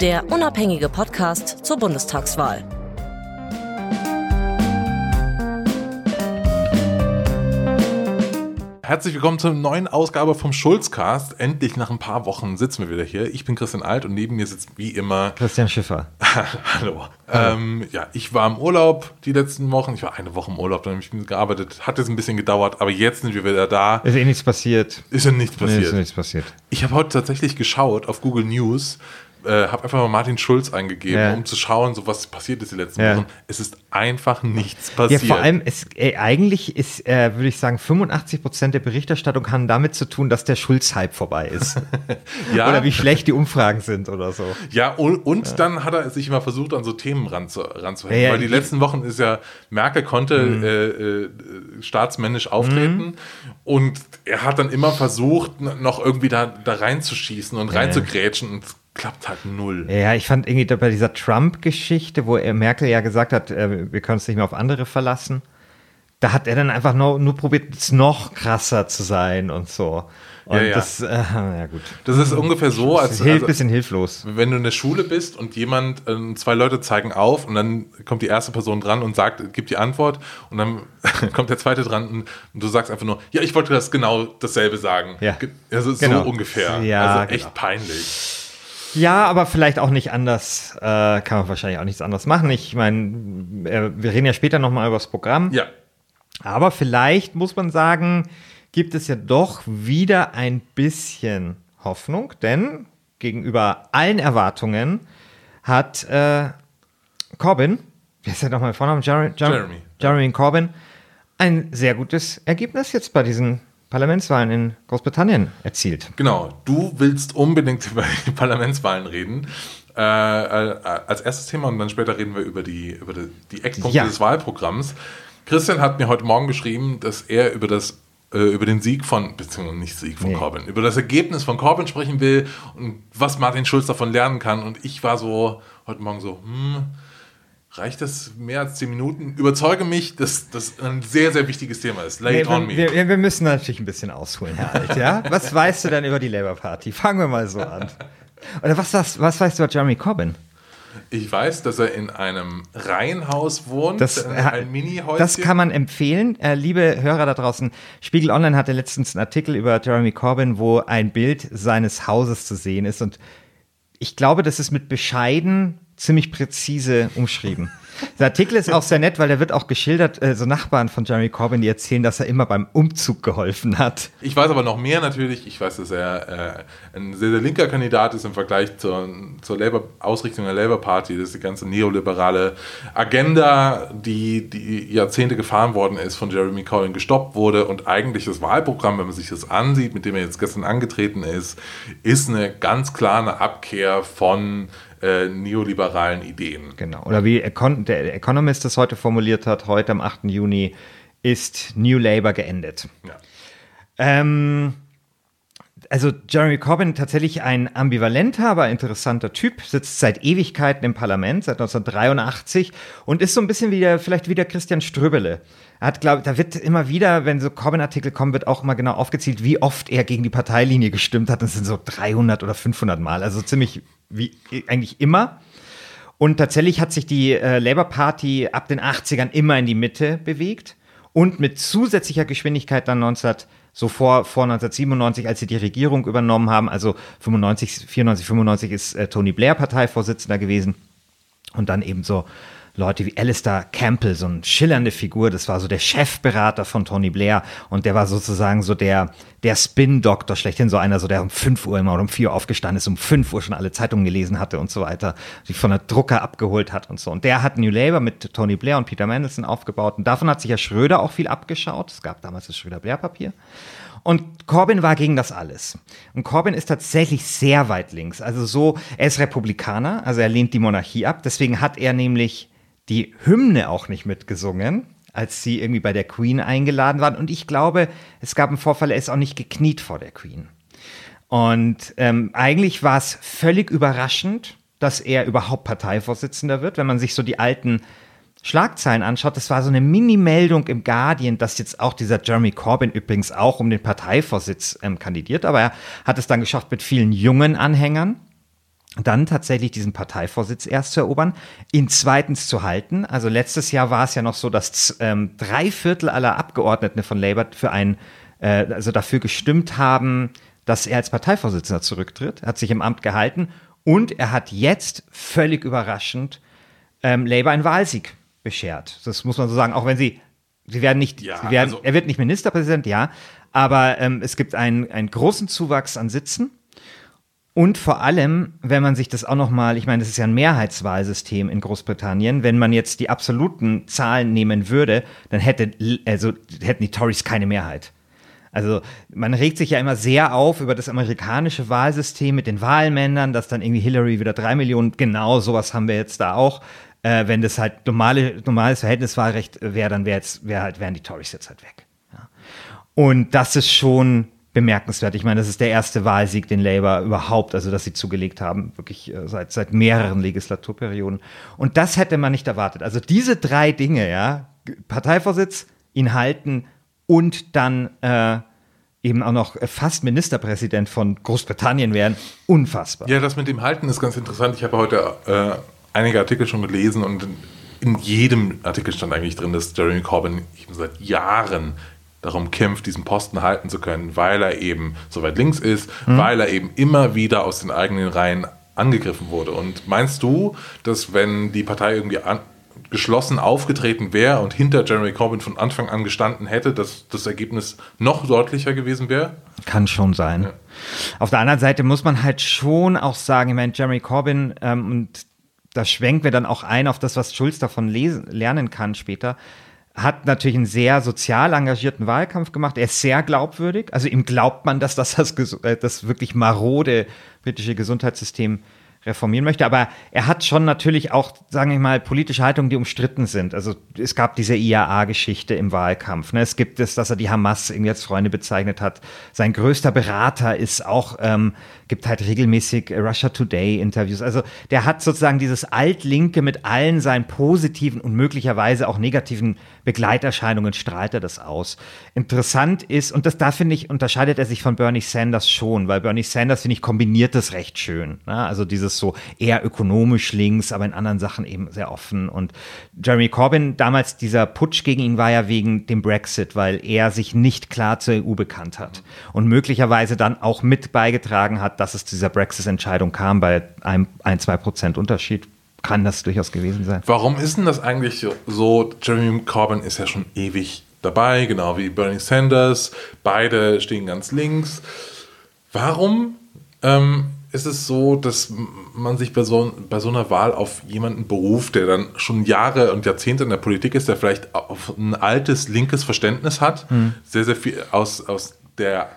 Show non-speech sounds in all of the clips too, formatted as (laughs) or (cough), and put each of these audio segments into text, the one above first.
der unabhängige Podcast zur Bundestagswahl. Herzlich willkommen zur neuen Ausgabe vom Schulzcast. Endlich nach ein paar Wochen sitzen wir wieder hier. Ich bin Christian Alt und neben mir sitzt wie immer Christian Schiffer. (laughs) Hallo. Ähm, ja, ich war im Urlaub die letzten Wochen. Ich war eine Woche im Urlaub, dann habe ich gearbeitet. Hat jetzt ein bisschen gedauert, aber jetzt sind wir wieder da. Ist eh nichts passiert. Ist ja nichts passiert. Nee, ist nichts passiert. Ich habe heute tatsächlich geschaut auf Google News, äh, habe einfach mal Martin Schulz eingegeben, ja. um zu schauen, so was passiert ist die letzten ja. Wochen. Es ist einfach nichts passiert. Ja, vor allem, es, ey, eigentlich ist, äh, würde ich sagen, 85 Prozent der Berichterstattung haben damit zu tun, dass der Schulz-Hype vorbei ist. (laughs) ja. Oder wie schlecht die Umfragen sind oder so. Ja, und, und ja. dann hat er sich immer versucht, an so Themen ranzu, ranzuhängen. Ja, weil die letzten Wochen ist ja, Merkel konnte mhm. äh, äh, staatsmännisch auftreten mhm. und er hat dann immer versucht, noch irgendwie da, da reinzuschießen und reinzugrätschen und klappt halt null. Ja, ich fand irgendwie bei dieser Trump-Geschichte, wo er Merkel ja gesagt hat, äh, wir können uns nicht mehr auf andere verlassen, da hat er dann einfach nur, nur probiert, es noch krasser zu sein und so. Und ja, ja. das, äh, ja gut. Das ist ungefähr so, als. Ein also, bisschen hilflos. Wenn du in der Schule bist und jemand, äh, zwei Leute zeigen auf und dann kommt die erste Person dran und sagt, gibt die Antwort und dann (laughs) kommt der zweite dran und, und, du sagst einfach nur, ja, ich wollte das genau dasselbe sagen. Ja. Also genau. so ungefähr. Ja, also echt genau. peinlich. Ja, aber vielleicht auch nicht anders. Äh, kann man wahrscheinlich auch nichts anderes machen. Ich meine, äh, wir reden ja später nochmal über das Programm. Ja. Aber vielleicht muss man sagen, gibt es ja doch wieder ein bisschen Hoffnung, denn gegenüber allen Erwartungen hat äh, Corbyn, wie ist der nochmal Vornamen? Jeremy, Jeremy. Jeremy Corbyn, ein sehr gutes Ergebnis jetzt bei diesen Parlamentswahlen in Großbritannien erzielt. Genau, du willst unbedingt (laughs) über die Parlamentswahlen reden. Äh, äh, als erstes Thema und dann später reden wir über die, über die, die Eckpunkte ja. des Wahlprogramms. Christian hat mir heute Morgen geschrieben, dass er über das äh, über den Sieg von, beziehungsweise nicht Sieg von nee. Corbyn, über das Ergebnis von Corbyn sprechen will und was Martin Schulz davon lernen kann. Und ich war so heute Morgen so, hm, Reicht das mehr als zehn Minuten? Überzeuge mich, dass das ein sehr, sehr wichtiges Thema ist. Lay it on me. Wir, wir, müssen natürlich ein bisschen ausholen, Herr Alt. Ja? (laughs) was weißt du denn über die Labour Party? Fangen wir mal so an. Oder was, was, was weißt du über Jeremy Corbyn? Ich weiß, dass er in einem Reihenhaus wohnt, das, ein mini -Häuschen. Das kann man empfehlen. Äh, liebe Hörer da draußen, Spiegel Online hatte letztens einen Artikel über Jeremy Corbyn, wo ein Bild seines Hauses zu sehen ist. Und ich glaube, das ist mit bescheiden ziemlich präzise umschrieben. Der Artikel ist auch sehr nett, weil da wird auch geschildert, äh, so Nachbarn von Jeremy Corbyn, die erzählen, dass er immer beim Umzug geholfen hat. Ich weiß aber noch mehr natürlich. Ich weiß, dass er äh, ein sehr, sehr linker Kandidat ist im Vergleich zur, zur Labour, Ausrichtung der Labour Party. Das ist die ganze neoliberale Agenda, die, die Jahrzehnte gefahren worden ist, von Jeremy Corbyn gestoppt wurde. Und eigentlich das Wahlprogramm, wenn man sich das ansieht, mit dem er jetzt gestern angetreten ist, ist eine ganz klare Abkehr von äh, neoliberalen Ideen. Genau. Oder wie Econ der Economist das heute formuliert hat, heute am 8. Juni ist New Labour geendet. Ja. Ähm, also Jeremy Corbyn tatsächlich ein ambivalenter, aber interessanter Typ, sitzt seit Ewigkeiten im Parlament, seit 1983 und ist so ein bisschen wie der, vielleicht wie der Christian Ströbele. Er hat, glaube da wird immer wieder, wenn so Corbyn-Artikel kommen, wird auch immer genau aufgezählt, wie oft er gegen die Parteilinie gestimmt hat. Das sind so 300 oder 500 Mal, also ziemlich wie eigentlich immer. Und tatsächlich hat sich die äh, Labour Party ab den 80ern immer in die Mitte bewegt und mit zusätzlicher Geschwindigkeit dann 19 so vor, vor 1997, als sie die Regierung übernommen haben, also 95, 94, 95 ist äh, Tony Blair Parteivorsitzender gewesen und dann eben so Leute wie Alistair Campbell, so eine schillernde Figur, das war so der Chefberater von Tony Blair und der war sozusagen so der, der Spin-Doktor schlechthin, so einer, so der um 5 Uhr immer oder um 4 Uhr aufgestanden ist, um 5 Uhr schon alle Zeitungen gelesen hatte und so weiter, sich von der Drucker abgeholt hat und so. Und der hat New Labour mit Tony Blair und Peter Mandelson aufgebaut und davon hat sich ja Schröder auch viel abgeschaut. Es gab damals das Schröder-Blair-Papier. Und Corbyn war gegen das alles. Und Corbyn ist tatsächlich sehr weit links. Also so, er ist Republikaner, also er lehnt die Monarchie ab. Deswegen hat er nämlich die Hymne auch nicht mitgesungen, als sie irgendwie bei der Queen eingeladen waren. Und ich glaube, es gab einen Vorfall, er ist auch nicht gekniet vor der Queen. Und ähm, eigentlich war es völlig überraschend, dass er überhaupt Parteivorsitzender wird, wenn man sich so die alten Schlagzeilen anschaut. Das war so eine Mini-Meldung im Guardian, dass jetzt auch dieser Jeremy Corbyn übrigens auch um den Parteivorsitz ähm, kandidiert, aber er hat es dann geschafft mit vielen jungen Anhängern. Dann tatsächlich diesen Parteivorsitz erst zu erobern, ihn zweitens zu halten. Also letztes Jahr war es ja noch so, dass ähm, drei Viertel aller Abgeordneten von Labour für ein, äh, also dafür gestimmt haben, dass er als Parteivorsitzender zurücktritt. Hat sich im Amt gehalten und er hat jetzt völlig überraschend ähm, Labour einen Wahlsieg beschert. Das muss man so sagen, auch wenn sie, sie werden nicht, Ja, sie werden, also- er wird nicht Ministerpräsident, ja, aber ähm, es gibt einen, einen großen Zuwachs an Sitzen. Und vor allem, wenn man sich das auch noch mal, ich meine, das ist ja ein Mehrheitswahlsystem in Großbritannien, wenn man jetzt die absoluten Zahlen nehmen würde, dann hätte, also hätten die Tories keine Mehrheit. Also man regt sich ja immer sehr auf über das amerikanische Wahlsystem mit den Wahlmännern, dass dann irgendwie Hillary wieder drei Millionen, genau sowas haben wir jetzt da auch. Äh, wenn das halt normale, normales Verhältniswahlrecht wäre, dann wäre jetzt, wär halt, wären die Tories jetzt halt weg. Ja. Und das ist schon bemerkenswert. Ich meine, das ist der erste Wahlsieg, den Labour überhaupt, also dass sie zugelegt haben, wirklich äh, seit, seit mehreren Legislaturperioden. Und das hätte man nicht erwartet. Also diese drei Dinge, ja, Parteivorsitz, ihn halten und dann äh, eben auch noch fast Ministerpräsident von Großbritannien werden, unfassbar. Ja, das mit dem Halten ist ganz interessant. Ich habe heute äh, einige Artikel schon gelesen und in, jedem Artikel stand eigentlich drin, dass Jeremy Corbyn seit Jahren darum kämpft, diesen Posten halten zu können, weil er eben so weit links ist, weil er eben immer wieder aus den eigenen Reihen angegriffen wurde. Und meinst du, dass wenn die Partei irgendwie an, geschlossen aufgetreten wäre und hinter Jeremy Corbyn von Anfang an gestanden hätte, dass das Ergebnis noch deutlicher gewesen wäre? Kann schon sein. Ja. Auf der anderen Seite muss man halt schon auch sagen, ich meine, Jeremy Corbyn, ähm, und da schwenken wir dann auch ein auf das, was Schulz davon lesen, lernen kann später, hat natürlich einen sehr sozial engagierten Wahlkampf gemacht. Er ist sehr glaubwürdig. Also ihm glaubt man, dass das das, äh, das wirklich marode britische Gesundheitssystem reformieren möchte. Aber er hat schon natürlich auch, sagen wir mal, politische Haltungen, die umstritten sind. Also es gab diese IAA-Geschichte im Wahlkampf. Ne? Es gibt es, dass er die Hamas irgendwie als Freunde bezeichnet hat. Sein größter Berater ist auch, ähm, gibt halt regelmäßig Russia Today-Interviews. Also der hat sozusagen dieses Altlinke mit allen seinen positiven und möglicherweise auch negativen Begleiterscheinungen strahlt er das aus. Interessant ist, und das da finde ich, unterscheidet er sich von Bernie Sanders schon, weil Bernie Sanders, finde ich, kombiniert das recht schön. Ne? Also dieses so eher ökonomisch links, aber in anderen Sachen eben sehr offen. Und Jeremy Corbyn, damals dieser Putsch gegen ihn war ja wegen dem Brexit, weil er sich nicht klar zur EU bekannt hat und möglicherweise dann auch mit beigetragen hat, dass es zu dieser Brexit-Entscheidung kam, bei einem ein, zwei Prozent Unterschied. Kann das durchaus gewesen sein. Warum ist denn das eigentlich so? Jeremy Corbyn ist ja schon ewig dabei, genau wie Bernie Sanders. Beide stehen ganz links. Warum ähm, ist es so, dass man sich bei so, bei so einer Wahl auf jemanden beruft, der dann schon Jahre und Jahrzehnte in der Politik ist, der vielleicht auf ein altes linkes Verständnis hat, sehr, sehr viel aus, aus der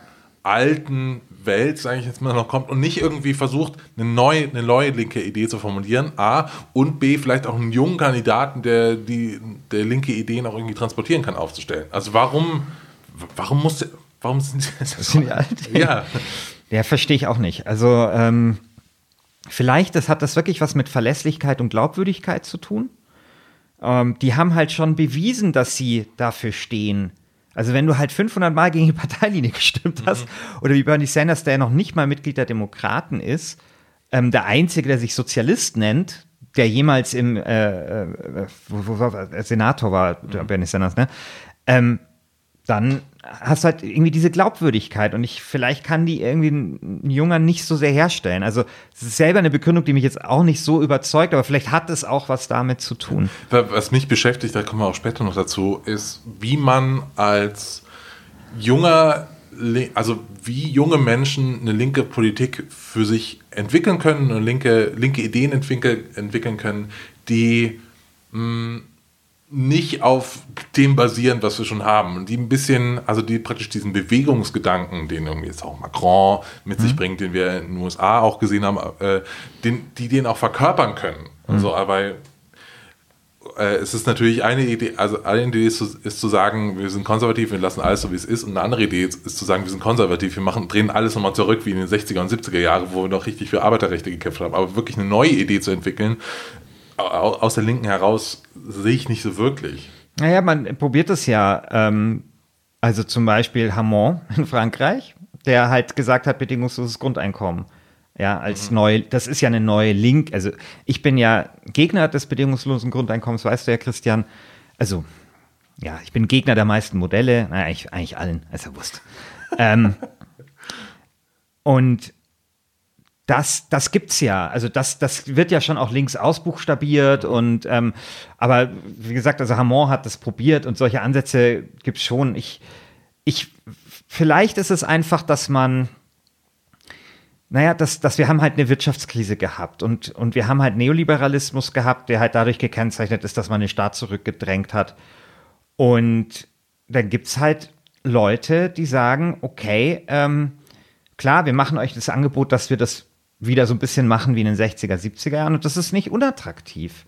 alten Welt, sage ich jetzt mal, noch kommt und nicht irgendwie versucht, eine neue, eine neue linke Idee zu formulieren, A, und B, vielleicht auch einen jungen Kandidaten, der die der linke Ideen auch irgendwie transportieren kann, aufzustellen. Also warum, warum muss, warum sind sie Sind die alt? Ja, Ja, verstehe ich auch nicht. Also ähm, vielleicht das hat das wirklich was mit Verlässlichkeit und Glaubwürdigkeit zu tun. Ähm, die haben halt schon bewiesen, dass sie dafür stehen. Also wenn du halt 500 Mal gegen die Parteilinie (laughs) gestimmt hast oder wie Bernie Sanders, der ja noch nicht mal Mitglied der Demokraten ist, ähm, der einzige, der sich Sozialist nennt, der jemals im äh, äh, äh, Senator war, der Bernie Sanders, ne? Ähm, dann hast halt irgendwie diese Glaubwürdigkeit und ich, vielleicht kann die irgendwie ein Junger nicht so sehr herstellen. Also es ist selber eine Begründung, die mich jetzt auch nicht so überzeugt, aber vielleicht hat es auch was damit zu tun. Was mich beschäftigt, da kommen wir auch später noch dazu, ist, wie man als junger, also wie junge Menschen eine linke Politik für sich entwickeln können und linke, linke Ideen entwickeln, können, die mh, nicht auf dem basieren, was wir schon haben. Und die ein bisschen, also die praktisch diesen Bewegungsgedanken, den irgendwie jetzt auch Macron mit sich bringt, den wir in den USA auch gesehen haben, äh, den, die den auch verkörpern können. Also, aber äh, es ist natürlich eine Idee, also eine Idee ist zu, ist zu sagen, wir sind konservativ, wir lassen alles so, wie es ist. Und eine andere Idee ist, ist zu sagen, wir sind konservativ, wir machen, drehen alles nochmal zurück, wie in den 60er und 70er Jahren, wo wir noch richtig für Arbeiterrechte gekämpft haben. Aber wirklich eine neue Idee zu entwickeln, aus der Linken heraus, sehe ich nicht so wirklich. Naja, man probiert es ja. Ähm, also zum Beispiel Hamon in Frankreich, der halt gesagt hat, bedingungsloses Grundeinkommen. ja, als mhm. neue, das ist ja eine neue Link. Also ich bin ja Gegner des bedingungslosen Grundeinkommens, weißt du ja, Christian. Also, ja, ich bin Gegner der meisten Modelle, naja, eigentlich, eigentlich allen, also Wurst. ähm, (laughs) und das, das gibt's ja. Also das, das wird ja schon auch links ausbuchstabiert und ähm, aber wie gesagt, also Hamon hat das probiert und solche Ansätze gibt's schon. Ich, ich, vielleicht ist es einfach, dass man, naja, dass, dass wir haben halt eine Wirtschaftskrise gehabt und, und wir haben halt Neoliberalismus gehabt, der halt dadurch gekennzeichnet ist, dass man den Staat zurückgedrängt hat. Und dann gibt's halt Leute, die sagen, okay, ähm, klar, wir machen euch das Angebot, dass wir das wieder so ein bisschen machen wie in den 60er, 70er Jahren. Und das ist nicht unattraktiv.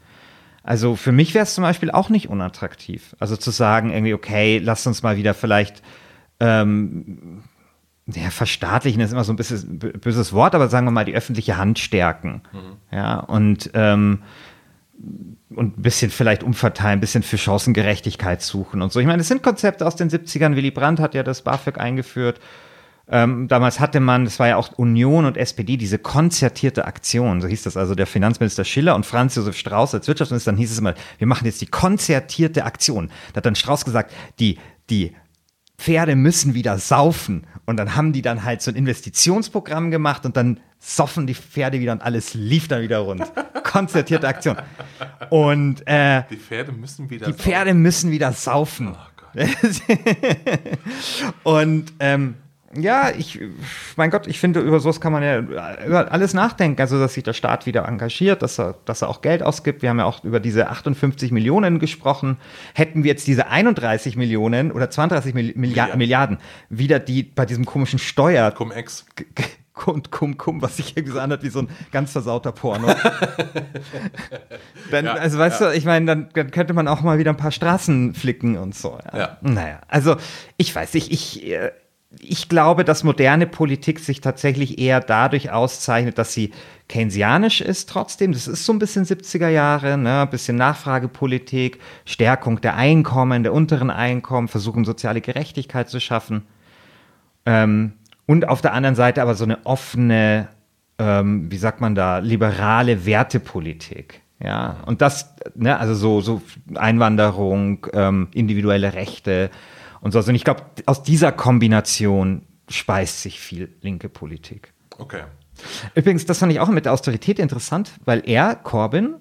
Also für mich wäre es zum Beispiel auch nicht unattraktiv. Also zu sagen, irgendwie, okay, lasst uns mal wieder vielleicht ähm, ja, verstaatlichen ist immer so ein bisschen böses Wort, aber sagen wir mal, die öffentliche Hand stärken. Mhm. Ja, und, ähm, und ein bisschen vielleicht umverteilen, ein bisschen für Chancengerechtigkeit suchen und so. Ich meine, es sind Konzepte aus den 70ern. Willy Brandt hat ja das BAföG eingeführt. Ähm, damals hatte man, das war ja auch Union und SPD, diese konzertierte Aktion, so hieß das also der Finanzminister Schiller und Franz Josef Strauß als Wirtschaftsminister, dann hieß es immer, wir machen jetzt die konzertierte Aktion. Da hat dann Strauß gesagt, die, die Pferde müssen wieder saufen. Und dann haben die dann halt so ein Investitionsprogramm gemacht und dann soffen die Pferde wieder und alles lief dann wieder rund. (laughs) Konzertierte Aktion. Und äh, die Pferde müssen wieder Die Pferde müssen wieder saufen. Oh (laughs) und ähm, ja, ich, mein Gott, ich finde, über sowas kann man ja über alles nachdenken. Also, dass sich der Staat wieder engagiert, dass er, dass er auch Geld ausgibt. Wir haben ja auch über diese 58 Millionen gesprochen. Hätten wir jetzt diese 31 Millionen oder 32 Milliarden, Milliarden wieder die bei diesem komischen Steuer. Cum-Ex. Und Kum Kum, was sich irgendwie so anhört wie so ein ganz versauter Porno. (laughs) dann, ja, also weißt ja. du, ich meine, dann, dann, könnte man auch mal wieder ein paar Straßen flicken und so. Ja. ja. Naja, also ich weiß nicht, ich, äh, ich glaube, dass moderne Politik sich tatsächlich eher dadurch auszeichnet, dass sie keynesianisch ist trotzdem. Das ist so ein bisschen 70er Jahre, ne? ein bisschen Nachfragepolitik, Stärkung der Einkommen, der unteren Einkommen, versuchen soziale Gerechtigkeit zu schaffen. Ähm, und auf der anderen Seite aber so eine offene, ähm, wie sagt man da, liberale Wertepolitik. Ja, und das, ne, also so, so Einwanderung, ähm, individuelle Rechte, und so. Also ich glaube, aus dieser Kombination speist sich viel linke Politik. Okay. Übrigens, das fand ich auch mit der Austerität interessant, weil er, Corbyn,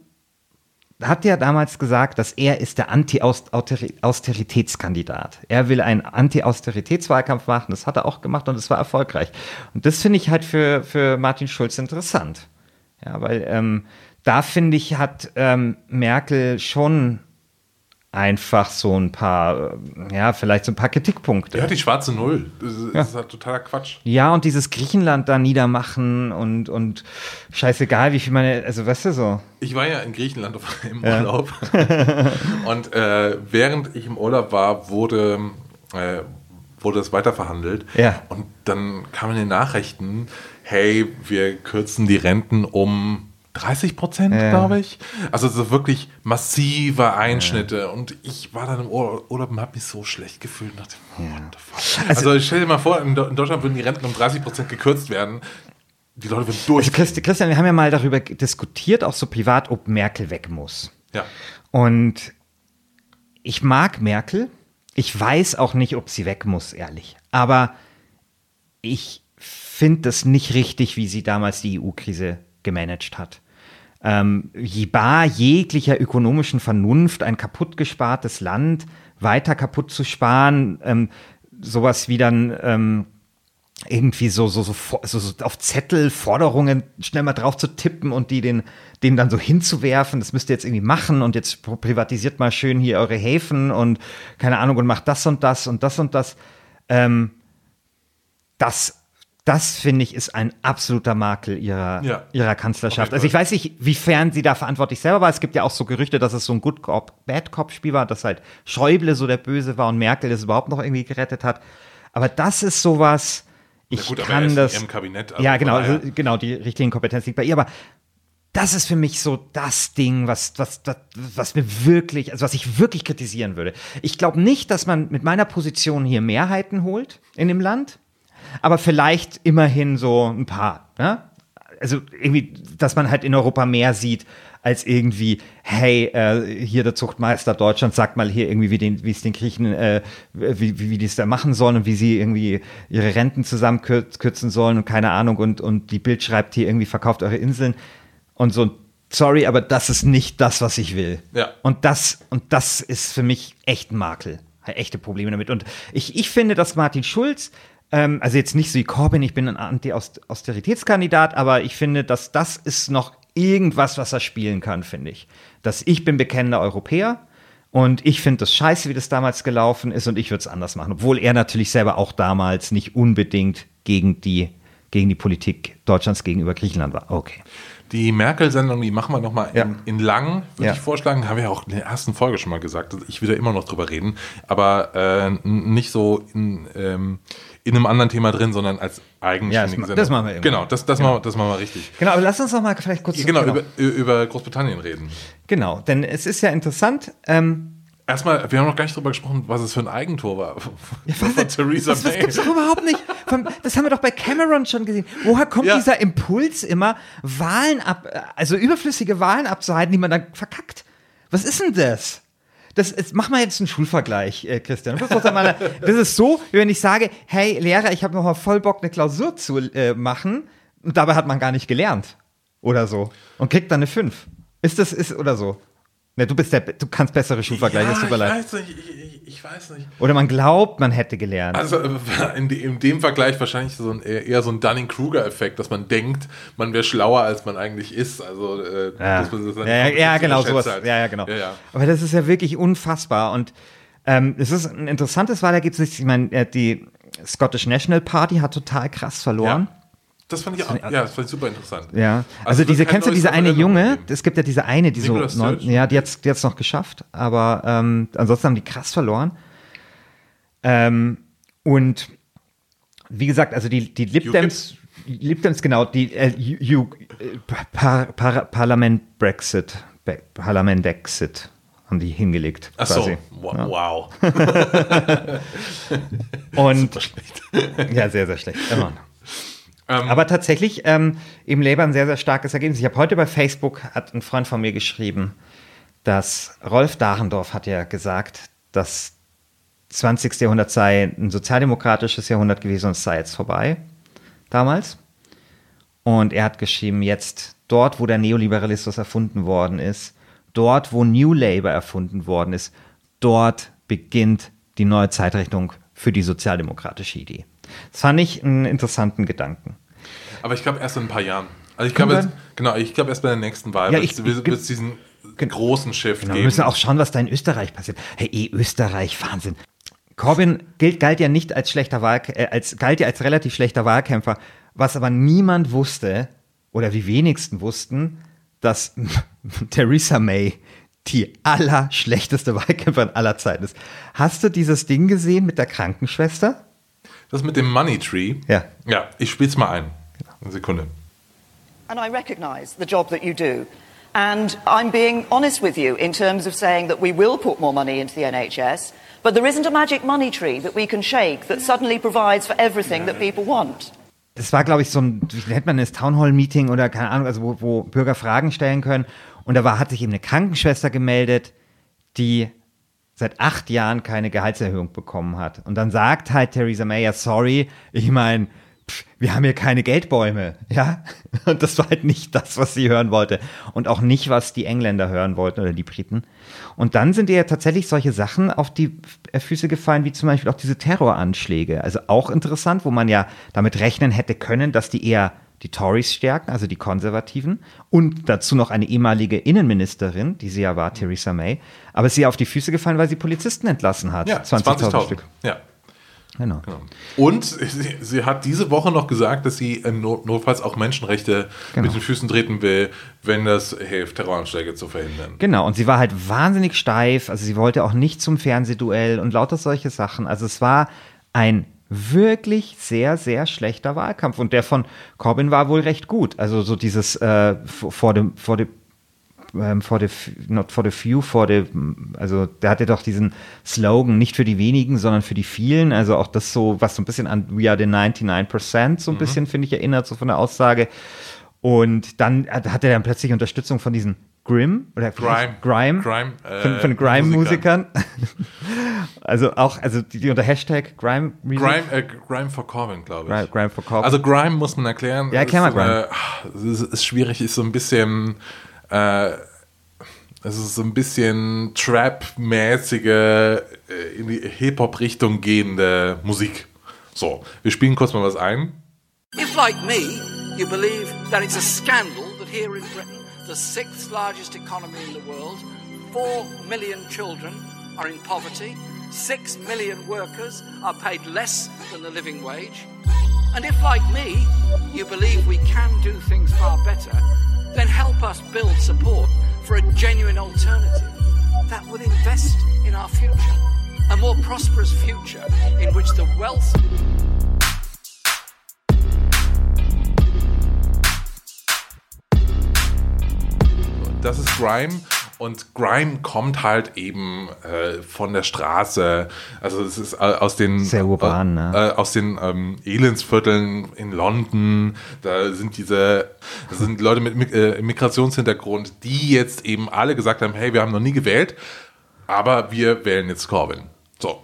hat ja damals gesagt, dass er ist der Anti-Austeritätskandidat. Er will einen Anti-Austeritätswahlkampf machen. Das hat er auch gemacht und es war erfolgreich. Und das finde ich halt für, für Martin Schulz interessant. Ja, weil ähm, da finde ich, hat ähm, Merkel schon einfach so ein paar, äh, ja, vielleicht so ein paar Kritikpunkte. Ja, die schwarze Null. Das ist, ja. halt totaler Quatsch. Ja, und dieses Griechenland da niedermachen und, und scheißegal, wie viel meine, also weißt du so. Ich war ja in Griechenland (laughs) im Urlaub. (laughs) und äh, während ich im Urlaub war, wurde, äh, wurde es weiter verhandelt. Ja. Und dann kamen die Nachrichten, hey, wir kürzen die Renten um 30 Prozent, ja. glaube ich. Also so wirklich massive Einschnitte. Ja. Und ich war dann im Urlaub und habe mich so schlecht gefühlt. Dachte, ja. Also, also stell dir mal vor, in Deutschland würden die Renten um 30 Prozent gekürzt werden. Die Leute würden durch. Also Christian, wir haben ja mal darüber diskutiert, auch so privat, ob Merkel weg muss. Ja. Und ich mag Merkel. Ich weiß auch nicht, ob sie weg muss, ehrlich. Aber ich finde das nicht richtig, wie sie damals die EU-Krise gemanagt hat. Ähm, bar jeglicher ökonomischen Vernunft, ein kaputtgespartes Land weiter kaputt zu sparen, ähm, sowas wie dann ähm, irgendwie so, so, so, so, auf Zettel Forderungen schnell mal drauf zu tippen und die den, denen dann so hinzuwerfen, das müsst ihr jetzt irgendwie machen und jetzt privatisiert mal schön hier eure Häfen und keine Ahnung und macht das und das und das und das. Ähm, das das finde ich ist ein absoluter Makel ihrer, ja. ihrer Kanzlerschaft. Also ich weiß nicht, wiefern sie da verantwortlich selber war. Es gibt ja auch so Gerüchte, dass es so ein Good Cop, Bad Cop Spiel war, dass halt Schäuble so der Böse war und Merkel das überhaupt noch irgendwie gerettet hat. Aber das ist sowas, ich gut, kann das. Im Kabinett, also ja, genau, also, genau, die richtigen Kompetenz liegt bei ihr. Aber das ist für mich so das Ding, was, was, was, was mir wirklich, also was ich wirklich kritisieren würde. Ich glaube nicht, dass man mit meiner Position hier Mehrheiten holt in dem Land aber vielleicht immerhin so ein paar. Ne? also irgendwie, dass man halt in Europa mehr sieht als irgendwie, hey, äh, hier der Zuchtmeister Deutschland sagt mal hier irgendwie, wie, es den Griechen, äh, wie, wie, wie die es da machen sollen und wie sie irgendwie ihre Renten zusammenkürzen sollen und keine Ahnung und, und die Bild schreibt hier irgendwie, verkauft eure Inseln und so, sorry, aber das ist nicht das, was ich will. Ja. Und das, und das ist für mich echt ein Makel. Echte Probleme damit. Und ich, ich finde, dass Martin Schulz ähm, also jetzt nicht so wie Corbyn, ich bin ein Anti-Austeritätskandidat, aber ich finde, dass das ist noch irgendwas, was er spielen kann, finde ich. Dass ich bin bekennender Europäer und ich finde das scheiße, wie das damals gelaufen ist und ich würde es anders machen. Obwohl er natürlich selber auch damals nicht unbedingt gegen die, gegen die Politik Deutschlands gegenüber Griechenland war. Okay. Die Merkel-Sendung, die machen wir nochmal Ja. in, in lang, würde Ja. ich vorschlagen. Haben wir ja auch in der ersten Folge schon mal gesagt. Ich will da immer noch drüber reden. Aber äh, nicht so in, ähm, in einem anderen Thema drin, sondern als eigenständige Ja, das das machen wir irgendwann. Genau, das, das, machen, wir, das machen wir richtig. Genau, aber lass uns noch mal vielleicht kurz Genau, Über, über Großbritannien reden. genau, denn es ist ja interessant. Ähm, Erstmal, wir haben noch gar nicht drüber gesprochen, was es für ein Eigentor war. von Theresa Das, das May. gibt's doch überhaupt nicht. Das haben wir doch bei Cameron schon gesehen. Woher kommt Ja. dieser Impuls immer, Wahlen ab, also überflüssige Wahlen abzuhalten, die man dann verkackt? Was ist denn das? Das ist, mach mal jetzt einen Schulvergleich, äh, Christian. Das ist, mal, das ist so, wie wenn ich sage, hey Lehrer, ich habe noch mal voll Bock, eine Klausur zu äh, machen und dabei hat man gar nicht gelernt oder so und kriegt dann eine 5. Ist das ist oder so? Ne, du bist der, du kannst bessere Schulvergleiche, es tut mir ich leid. weiß nicht, ich, ich, weiß nicht. Oder man glaubt, man hätte gelernt. Also äh, in, in dem Vergleich wahrscheinlich so ein, eher so ein Dunning-Kruger-Effekt, dass man denkt, man wäre schlauer, als man eigentlich ist. Also äh, Ja, dass man das dann ja, ja, ja genau, sowas. halt. Ja, ja, genau. Ja, ja. Aber das ist ja wirklich unfassbar. Und ähm, es ist ein interessantes Wahlergebnis. Ich meine, äh, die Scottish National Party hat total krass verloren. Ja. Das fand ich auch, ja, das fand ich super interessant. Ja, also, es wird diese, kennst du diese eine Junge? Es gibt ja diese eine, die Nicola so, Sturgeon? ja, die die hat's noch geschafft, aber ähm, ansonsten haben die krass verloren. Ähm, und wie gesagt, also die, die Lib? Dems, Lib Dems, genau, die äh, U, U, äh, Par, Par, Parlament Brexit, Be Parlament Exit haben die hingelegt. Ach so, quasi. wow. Ja. wow. (laughs) (laughs) Und ja, sehr, sehr schlecht. Immer. Ähm, Aber tatsächlich ähm, im Labour ein sehr, sehr starkes Ergebnis. Ich habe heute bei Facebook, hat ein Freund von mir geschrieben, dass Rolf Dahrendorf hat ja gesagt, dass 20. Jahrhundert sei ein sozialdemokratisches Jahrhundert gewesen und es sei jetzt vorbei. Damals. Und er hat geschrieben, jetzt dort, wo der Neoliberalismus erfunden worden ist, dort, wo New Labour erfunden worden ist, dort beginnt die neue Zeitrechnung für die sozialdemokratische Idee. Das fand ich einen interessanten Gedanken. Aber ich glaube erst in ein paar Jahren. Also ich glaube, genau, ich glaube erst bei der nächsten Wahl Ja, wird ich- es wird es diesen großen Shift Genau, wir geben. müssen auch schauen, was da in Österreich passiert. Hey, eh, Österreich, Wahnsinn. Corbyn gilt, galt ja nicht als schlechter Wahl, äh, als, galt ja als relativ schlechter Wahlkämpfer, was aber niemand wusste, oder die wenigsten wussten, dass (laughs) Theresa May die allerschlechteste Wahlkämpferin aller Zeiten ist. Hast du dieses Ding gesehen mit der Krankenschwester? Das mit dem Money Tree. Ja. Ja, ich spiele es mal ein. Eine Sekunde. And I recognise the job that you do. And I'm being honest with you in terms of saying that we will put more money into the NHS, but there isn't a magic money tree that we can shake that suddenly provides for everything that people want. das war, glaube ich, so ein, wie nennt man das, Townhall-Meeting oder keine Ahnung, also wo, wo Bürger Fragen stellen können. Und da war, hat sich eben eine Krankenschwester gemeldet, die seit acht Jahren keine Gehaltserhöhung bekommen hat. Und dann sagt halt Theresa May, ja, sorry, ich meine, wir haben hier keine Geldbäume, (laughs) ja. Und das war halt nicht das, was sie hören wollte. Und auch nicht, was die Engländer hören wollten oder die Briten. Und dann sind ihr ja tatsächlich solche Sachen auf die Füße gefallen, wie zum Beispiel auch diese Terroranschläge. Also auch interessant, wo man ja damit rechnen hätte können, dass die eher die Tories stärken, also die Konservativen, und dazu noch eine ehemalige Innenministerin, die sie ja war, Theresa May. Aber es ist ihr auf die Füße gefallen, weil sie Polizisten entlassen hat. Ja, 20.000 20.000 Stück. Ja. Genau. Genau. Und sie, sie hat diese Woche noch gesagt, dass sie not, notfalls auch Menschenrechte Genau. mit den Füßen treten will, wenn das hilft, Terroranschläge zu verhindern. Genau, und sie war halt wahnsinnig steif, also sie wollte auch nicht zum Fernsehduell und lauter solche Sachen. Also es war ein wirklich sehr, sehr schlechter Wahlkampf und der von Corbyn war wohl recht gut. Also so dieses äh, vor dem, vor dem ähm, for the, not for the few, for the, also der hatte doch diesen Slogan, nicht für die wenigen, sondern für die vielen. Also auch das so, was so ein bisschen an We are the 99% so ein bisschen, finde ich, erinnert, so von der Aussage. Und dann hat er dann plötzlich Unterstützung von diesen Grimm oder Grime. Grime, Grime, äh, von, von Grime-Musikern. (laughs) also auch, also die, die unter Hashtag Grime Music. Grime, äh, Grime for Corbin, glaube ich. Grime, Grime for Corbin. Also Grime muss man erklären. Ja, erklär mal Grime. Äh, ist, ist schwierig, ist so ein bisschen, äh, es ist so ein bisschen Trap-mäßige, äh, in die Hip-Hop-Richtung gehende Musik. So, wir spielen kurz mal was ein. If, like me, you believe that it's a scandal that here in Britain, the sixth largest economy in the world, four million children are in poverty, six million workers are paid less than the living wage, and if, like me, you believe we can do things far better, then help us build support for a genuine alternative that will invest in our future, a more prosperous future in which the wealth Das ist Grime. Und Grime kommt halt eben äh, von der Straße. Also es ist äh, aus den Sehr urban, äh, ne? äh, aus den ähm, Elendsvierteln in London. Da sind diese das sind Leute mit äh, Migrationshintergrund, die jetzt eben alle gesagt haben: Hey, wir haben noch nie gewählt, aber wir wählen jetzt Corbyn. So.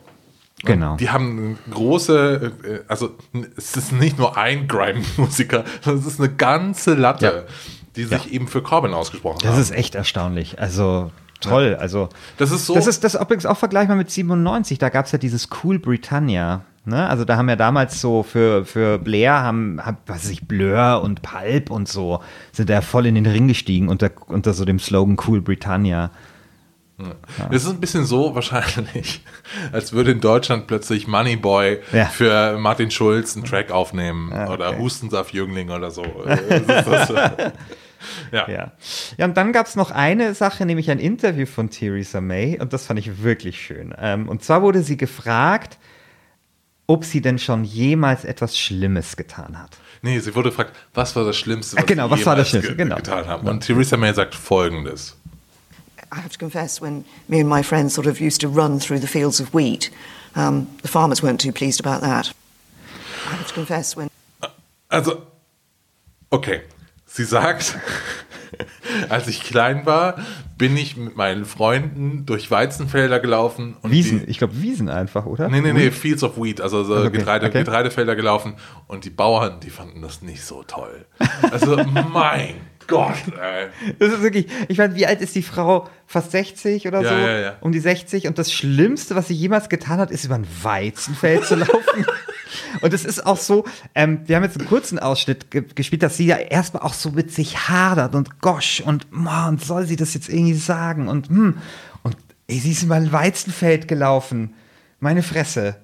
Genau. Die haben große, äh, also es ist nicht nur ein Grime-Musiker, sondern es ist eine ganze Latte, die sich eben für Corbyn ausgesprochen Das haben. ist echt erstaunlich. Also toll. Also Das ist so- Das ist das übrigens auch vergleichbar mit 97. Da gab es ja dieses Cool Britannia. Ne? Also da haben ja damals so für, für Blair haben, haben, was weiß ich, Blur und Pulp und so sind da voll in den Ring gestiegen unter, unter so dem Slogan Cool Britannia. Es ist ein bisschen so wahrscheinlich, (laughs) als würde in Deutschland plötzlich Moneyboy Ja. für Martin Schulz einen Track aufnehmen oder okay. Hustensaft Jüngling oder so. (laughs) (laughs) Äh, (laughs) ja. Ja. ja, und dann gab es noch eine Sache, nämlich ein Interview von Theresa May, und das fand ich wirklich schön. Ähm, und zwar wurde sie gefragt, ob sie denn schon jemals etwas Schlimmes getan hat. Nee, sie wurde gefragt, was war das Schlimmste, was Ah, genau, sie was war das Schlimmste? ge- Genau. getan haben. Und Theresa May sagt folgendes. I have to confess, when me and my friends sort of used to run through the fields of wheat, um, the farmers weren't too pleased about that. I have to confess, when Also, okay. Sie sagt, als ich klein war, bin ich mit meinen Freunden durch Weizenfelder gelaufen. Und Wiesen, Die, ich glaube Wiesen einfach, oder? nee, nee, nee, Fields of Wheat, also so Okay, Getreide, okay. Getreidefelder gelaufen. Und die Bauern, die fanden das nicht so toll. Also, (laughs) mein Gott, ey. Das ist wirklich, ich meine, wie alt ist die Frau? Fast 60 oder Ja, so? ja, ja. Um die 60. Und das Schlimmste, was sie jemals getan hat, ist über ein Weizenfeld zu laufen. (laughs) Und es ist auch so, ähm, wir haben jetzt einen kurzen Ausschnitt ge gespielt, dass sie ja erstmal auch so mit sich hadert und gosch und, man, soll sie das jetzt irgendwie sagen? Und, hm, und ey, sie ist über ein Weizenfeld gelaufen. Meine Fresse.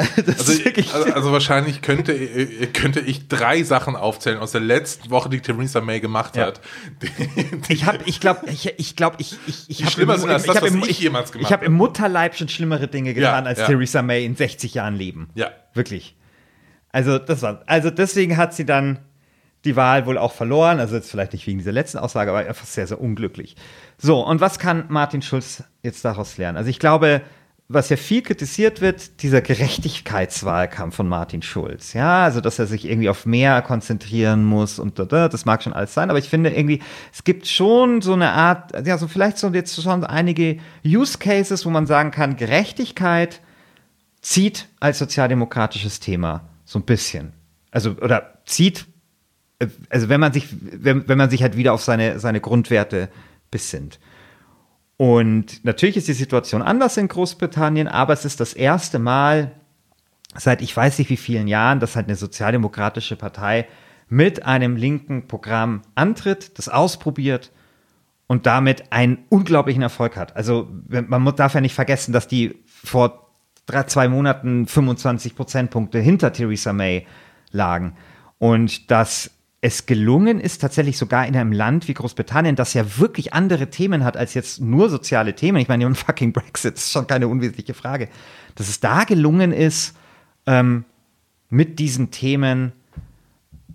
(laughs) Also, wirklich. also, also wahrscheinlich könnte, äh, könnte ich drei Sachen aufzählen aus der letzten Woche, die Theresa May gemacht Ja. hat. Die, die, Ich habe, ich glaube, ich, ich glaube, ich, ich, ich Die hab schlimmer im- als das, hab im- ich jemals gemacht Ich habe habe. im Mutterleib schon schlimmere Dinge getan Ja, als ja. Theresa May in 60 Jahren Leben. Ja. Wirklich. Also, das war, also deswegen hat sie dann die Wahl wohl auch verloren. Also jetzt vielleicht nicht wegen dieser letzten Aussage, aber einfach sehr, sehr unglücklich. So, und was kann Martin Schulz jetzt daraus lernen? Also ich glaube, was ja viel kritisiert wird, dieser Gerechtigkeitswahlkampf von Martin Schulz. Ja, also dass er sich irgendwie auf mehr konzentrieren muss und da, da, das mag schon alles sein, aber ich finde irgendwie, es gibt schon so eine Art, ja, so vielleicht so jetzt schon einige Use Cases, wo man sagen kann, Gerechtigkeit zieht als sozialdemokratisches Thema so ein bisschen. Also, oder zieht, äh, also wenn man sich, wenn, wenn man sich halt wieder auf seine, seine Grundwerte besinnt. Und natürlich ist die Situation anders in Großbritannien, aber es ist das erste Mal seit ich weiß nicht wie vielen Jahren, dass halt eine sozialdemokratische Partei mit einem linken Programm antritt, das ausprobiert und damit einen unglaublichen Erfolg hat. Also man darf ja nicht vergessen, dass die vor drei, zwei Monaten 25 Prozentpunkte hinter Theresa May lagen und dass es gelungen ist, tatsächlich sogar in einem Land wie Großbritannien, das ja wirklich andere Themen hat als jetzt nur soziale Themen. Ich meine, ein fucking Brexit ist schon keine unwesentliche Frage. Dass es da gelungen ist, ähm, mit diesen Themen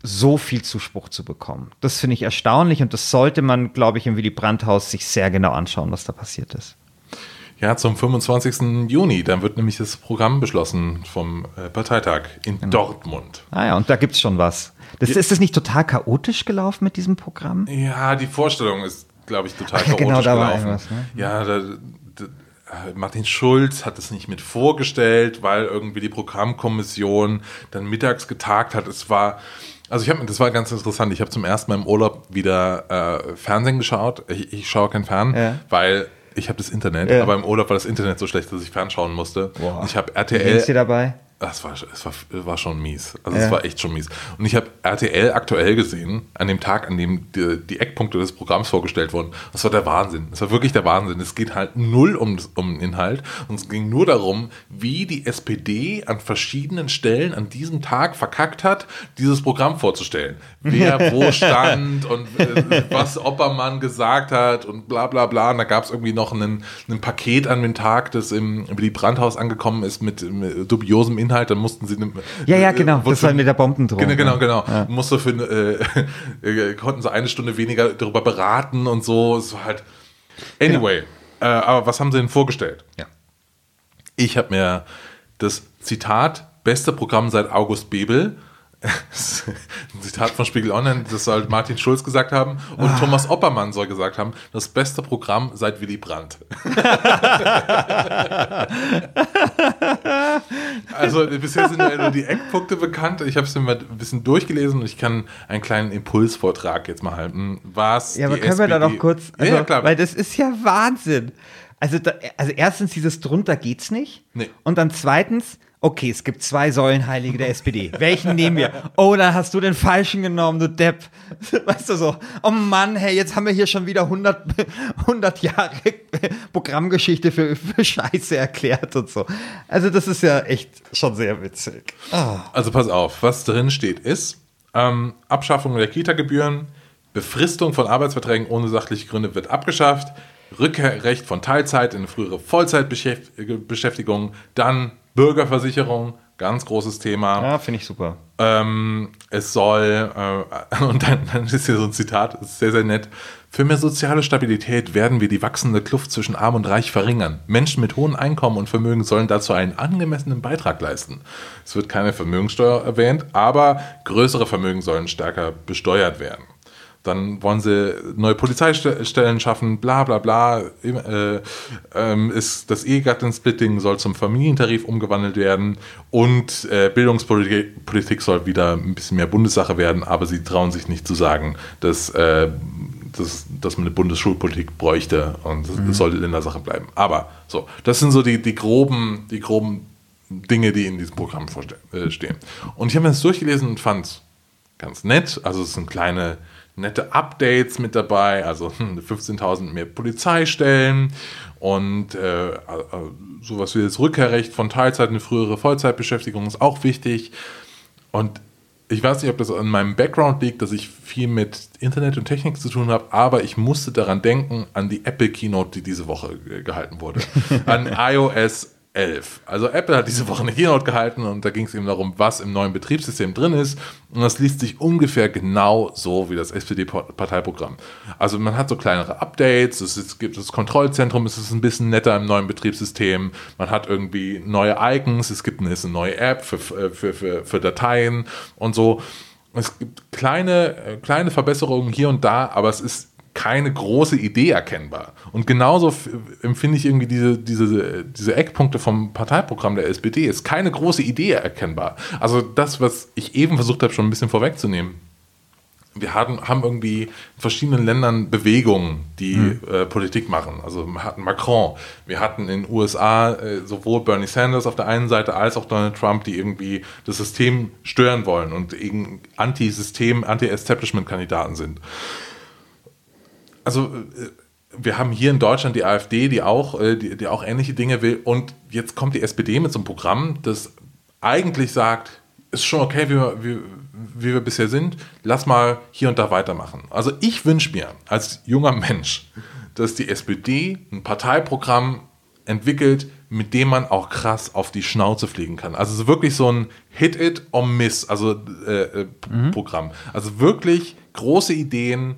so viel Zuspruch zu bekommen. Das finde ich erstaunlich und das sollte man, glaube ich, im Willy Brandt-Haus sich sehr genau anschauen, was da passiert ist. Ja, zum 25. Juni. Dann wird nämlich das Programm beschlossen vom äh, Parteitag in genau. Dortmund. Ah ja, und da gibt es schon was. Das, ist das nicht total chaotisch gelaufen mit diesem Programm? Ja, die Vorstellung ist, glaube ich, total Ach, (laughs) chaotisch genau, da gelaufen. War was, ne? Ja, da, da, Martin Schulz hat es nicht mit vorgestellt, weil irgendwie die Programmkommission dann mittags getagt hat. Es war, also ich habe, das war ganz interessant. Ich habe zum ersten Mal im Urlaub wieder äh, Fernsehen geschaut. Ich, ich schaue kein Fern, ja. weil ich habe das Internet, ja. aber im Urlaub war das Internet so schlecht, dass ich fernschauen musste. Und ich habe RTL. Wie dir dabei? Das war, es war, war schon mies. Also es war echt schon mies. Und ich habe RTL aktuell gesehen, an dem Tag, an dem die, die, Eckpunkte des Programms vorgestellt wurden. Das war der Wahnsinn. Das war wirklich der Wahnsinn. Es geht halt null um, um Inhalt. Und es ging nur darum, wie die SPD an verschiedenen Stellen an diesem Tag verkackt hat, dieses Programm vorzustellen. Wer (laughs) wo stand und äh, was Oppermann gesagt hat und bla bla bla. Und da gab es irgendwie noch ein Paket an dem Tag, das im Willy Brandt-Haus angekommen ist mit, mit dubiosem Inhalt dann mussten sie. Ja, ja, genau. Das war mit der Bombendrohung. Genau, genau, genau. Ja. Musste für, äh, (laughs) äh, konnten sie eine Stunde weniger darüber beraten und so. Es war halt. Anyway, genau. äh, aber was haben sie denn vorgestellt? Ja. Ich habe mir das Zitat beste Programm seit August Bebel ein (laughs) Zitat von Spiegel Online, das soll Martin Schulz gesagt haben und ah. Thomas Oppermann soll gesagt haben, das beste Programm seit Willy Brandt. (laughs) also bisher sind ja nur die Eckpunkte bekannt. Ich habe es mir ein bisschen durchgelesen und ich kann einen kleinen Impulsvortrag jetzt mal halten. Was ja, aber können SPD wir da noch kurz, also, ja, klar. weil das ist ja Wahnsinn. Also, da, also erstens dieses drunter geht's nicht. Nee. Und dann zweitens, okay, es gibt zwei Säulenheilige der SPD. Welchen nehmen wir? Oh, da hast du den falschen genommen, du Depp. (laughs) Weißt du so, oh Mann, hey, jetzt haben wir hier schon wieder 100, 100 (laughs) Jahre (laughs) Programmgeschichte für, für Scheiße erklärt und so. Also das ist ja echt schon sehr witzig. Oh. Also pass auf, was drin steht ist, ähm, Abschaffung der Kita-Gebühren, Befristung von Arbeitsverträgen ohne sachliche Gründe wird abgeschafft, Rückkehrrecht von Teilzeit in frühere Vollzeitbeschäftigung, dann Bürgerversicherung, ganz großes Thema. Ja, finde ich super. Ähm, es soll, äh, (laughs) und dann, dann, ist hier so ein Zitat, ist sehr, sehr nett. Für mehr soziale Stabilität werden wir die wachsende Kluft zwischen Arm und Reich verringern. Menschen mit hohem Einkommen und Vermögen sollen dazu einen angemessenen Beitrag leisten. Es wird keine Vermögenssteuer erwähnt, aber größere Vermögen sollen stärker besteuert werden. Dann wollen sie neue Polizeistellen schaffen, bla bla bla. Äh, ähm, ist das Ehegattensplitting soll zum Familientarif umgewandelt werden und äh, Bildungspolitik soll wieder ein bisschen mehr Bundessache werden, aber sie trauen sich nicht zu sagen, dass, äh, dass, dass man eine Bundesschulpolitik bräuchte und mhm. das soll in der Sache bleiben. Aber so, das sind so die, die groben, die groben Dinge, die in diesem Programm äh, stehen. Und ich habe mir das durchgelesen und fand es ganz nett. Also es sind kleine nette Updates mit dabei, also 15.000 hm, mehr Polizeistellen und äh, äh, sowas wie das Rückkehrrecht von Teilzeit in frühere Vollzeitbeschäftigung ist auch wichtig. Und ich weiß nicht, ob das an meinem Background liegt, dass ich viel mit Internet und Technik zu tun habe, aber ich musste daran denken, an die Apple Keynote, die diese Woche gehalten wurde. (laughs) an iOS 11. Also Apple hat diese Woche eine Keynote gehalten und da ging es eben darum, was im neuen Betriebssystem drin ist. Und das liest sich ungefähr genau so wie das SPD-Parteiprogramm. Also man hat so kleinere Updates, es gibt das Kontrollzentrum, es ist ein bisschen netter im neuen Betriebssystem. Man hat irgendwie neue Icons, es gibt eine, eine neue App für, für, für, für Dateien und so. Es gibt kleine, äh, kleine Verbesserungen hier und da, aber es ist keine große Idee erkennbar. Und genauso empfinde ich irgendwie diese, diese, diese Eckpunkte vom Parteiprogramm der SPD, ist keine große Idee erkennbar. Also das, was ich eben versucht habe, schon ein bisschen vorwegzunehmen. Wir haben, haben irgendwie in verschiedenen Ländern Bewegungen, die mhm. äh, Politik machen. Also wir hatten Macron, wir hatten in den USA äh, sowohl Bernie Sanders auf der einen Seite als auch Donald Trump, die irgendwie das System stören wollen und anti-System, anti-Establishment-Kandidaten sind also äh, wir haben hier in Deutschland die AfD, die auch, äh, die, die auch ähnliche Dinge will. Und jetzt kommt die SPD mit so einem Programm, das eigentlich sagt, ist schon okay, wie wir, wie, wie wir bisher sind, lass mal hier und da weitermachen. Also ich wünsche mir als junger Mensch, dass die SPD ein Parteiprogramm entwickelt, mit dem man auch krass auf die Schnauze fliegen kann. Also so wirklich so ein Hit it or miss, also äh, äh, mhm. Programm. Also wirklich große Ideen,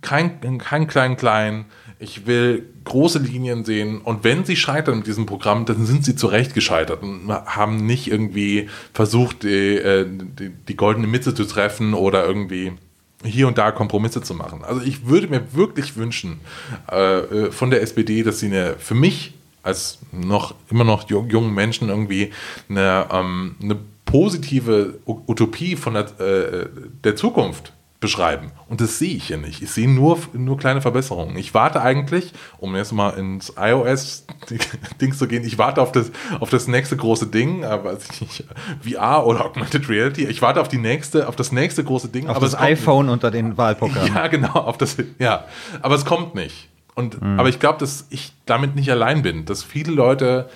kein, kein klein klein. Ich will große Linien sehen. Und wenn sie scheitern mit diesem Programm, dann sind sie zu Recht gescheitert und haben nicht irgendwie versucht, die, äh, die, die goldene Mitte zu treffen oder irgendwie hier und da Kompromisse zu machen. Also ich würde mir wirklich wünschen äh, äh von der SPD, dass sie eine, für mich als noch immer noch jungen Menschen irgendwie eine, ähm, eine positive Utopie von der, äh, der Zukunft beschreiben. Und das sehe ich hier nicht. Ich sehe nur, nur kleine Verbesserungen. Ich warte eigentlich, um jetzt mal ins iOS-Ding (laughs) zu gehen, ich warte auf das, auf das nächste große Ding, aber ich nicht, VR oder Augmented Reality. Ich warte auf die nächste, auf das nächste große Ding. Auf das iPhone nicht. unter den Wahlprogrammen. (laughs) Ja, genau, auf das, ja. Aber es kommt nicht. Und, mhm. aber ich glaube, dass ich damit nicht allein bin, dass viele Leute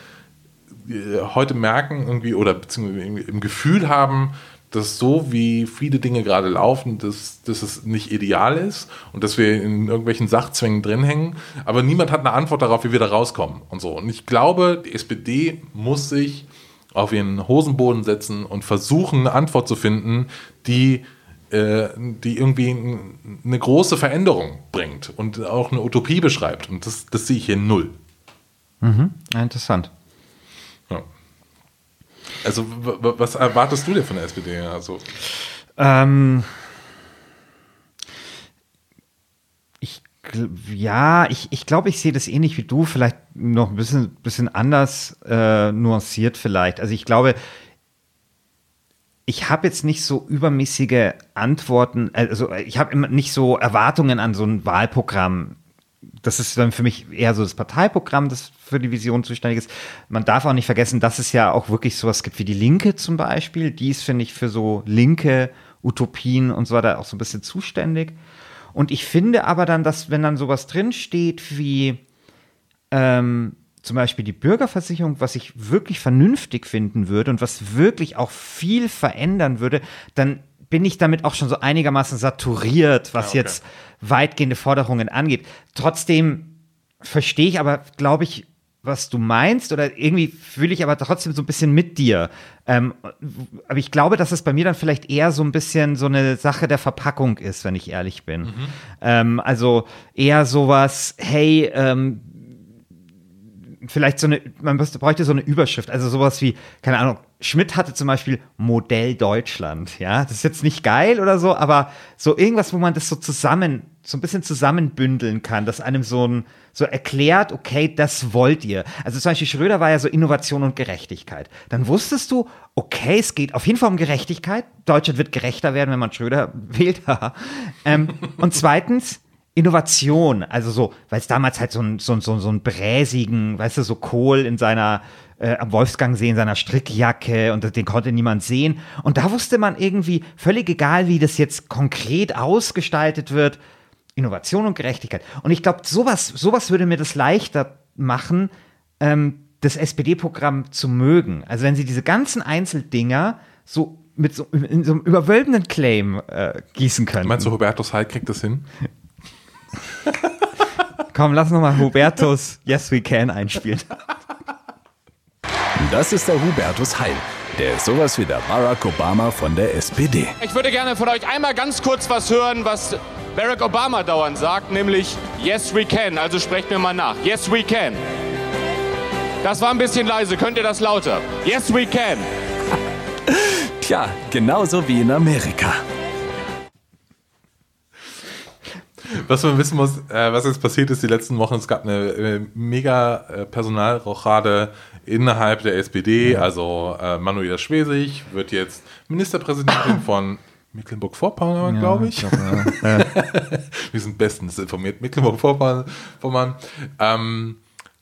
äh, heute merken irgendwie oder beziehungsweise im Gefühl haben, dass so wie viele Dinge gerade laufen, dass, dass es nicht ideal ist und dass wir in irgendwelchen Sachzwängen drin hängen. Aber niemand hat eine Antwort darauf, wie wir da rauskommen und so. Und ich glaube, die SPD muss sich auf ihren Hosenboden setzen und versuchen, eine Antwort zu finden, die, äh, die irgendwie eine große Veränderung bringt und auch eine Utopie beschreibt. Und das, das sehe ich hier null. Mhm. Interessant. Also, was erwartest du dir von der SPD? Also, ähm, ich, ja, ich, ich glaube, ich sehe das ähnlich wie du, vielleicht noch ein bisschen, bisschen anders äh, nuanciert vielleicht. Also ich glaube, ich habe jetzt nicht so übermäßige Antworten, also ich habe nicht so Erwartungen an so ein Wahlprogramm das ist dann für mich eher so das Parteiprogramm, das für die Vision zuständig ist. Man darf auch nicht vergessen, dass es ja auch wirklich sowas gibt wie die Linke zum Beispiel. Die ist, finde ich, für so linke Utopien und so weiter auch so ein bisschen zuständig. Und ich finde aber dann, dass wenn dann sowas drinsteht wie ähm, zum Beispiel die Bürgerversicherung, was ich wirklich vernünftig finden würde und was wirklich auch viel verändern würde, dann bin ich damit auch schon so einigermaßen saturiert, was ja, okay. jetzt weitgehende Forderungen angeht. Trotzdem verstehe ich aber, glaube ich, was du meinst oder irgendwie fühle ich aber trotzdem so ein bisschen mit dir. Ähm, aber ich glaube, dass es bei mir dann vielleicht eher so ein bisschen so eine Sache der Verpackung ist, wenn ich ehrlich bin. Mhm. Ähm, also eher sowas, hey, ähm, vielleicht so eine, man bräuchte so eine Überschrift, also sowas wie, keine Ahnung, Schmidt hatte zum Beispiel Modell Deutschland, ja, das ist jetzt nicht geil oder so, aber so irgendwas, wo man das so zusammen, so ein bisschen zusammenbündeln kann, dass einem so ein, so erklärt, okay, das wollt ihr. Also zum Beispiel Schröder war ja so Innovation und Gerechtigkeit. Dann wusstest du, okay, es geht auf jeden Fall um Gerechtigkeit. Deutschland wird gerechter werden, wenn man Schröder (laughs) wählt. ähm, und zweitens, Innovation, also so, weil es damals halt so ein, so, so, so ein bräsigen, weißt du, so Kohl in seiner, äh, am Wolfgangsee in seiner Strickjacke und den konnte niemand sehen. Und da wusste man irgendwie, völlig egal, wie das jetzt konkret ausgestaltet wird, Innovation und Gerechtigkeit. Und ich glaube, sowas, sowas würde mir das leichter machen, ähm, das SPD-Programm zu mögen. Also wenn sie diese ganzen Einzeldinger so mit so, in so einem überwölbenden Claim äh, gießen können. Meinst du, Hubertus Heil kriegt das hin? (laughs) Komm, lass nochmal Hubertus Yes We Can einspielen. Das ist der Hubertus Heil. Der ist sowas wie der Barack Obama von der SPD. Ich würde gerne von euch einmal ganz kurz was hören, was Barack Obama dauernd sagt, nämlich Yes we can. Also sprecht mir mal nach. Yes we can. Das war ein bisschen leise. Könnt ihr das lauter? Yes we can. Tja, genauso wie in Amerika. Was man wissen muss, äh, was jetzt passiert ist die letzten Wochen, es gab eine äh, mega äh, Personalrochade innerhalb der SPD. Ja. Also äh, Manuela Schwesig wird jetzt Ministerpräsidentin (laughs) von Mecklenburg-Vorpommern, ja, glaube ich. ich glaub, ja. (laughs) Wir sind bestens informiert. Mecklenburg-Vorpommern. Ähm,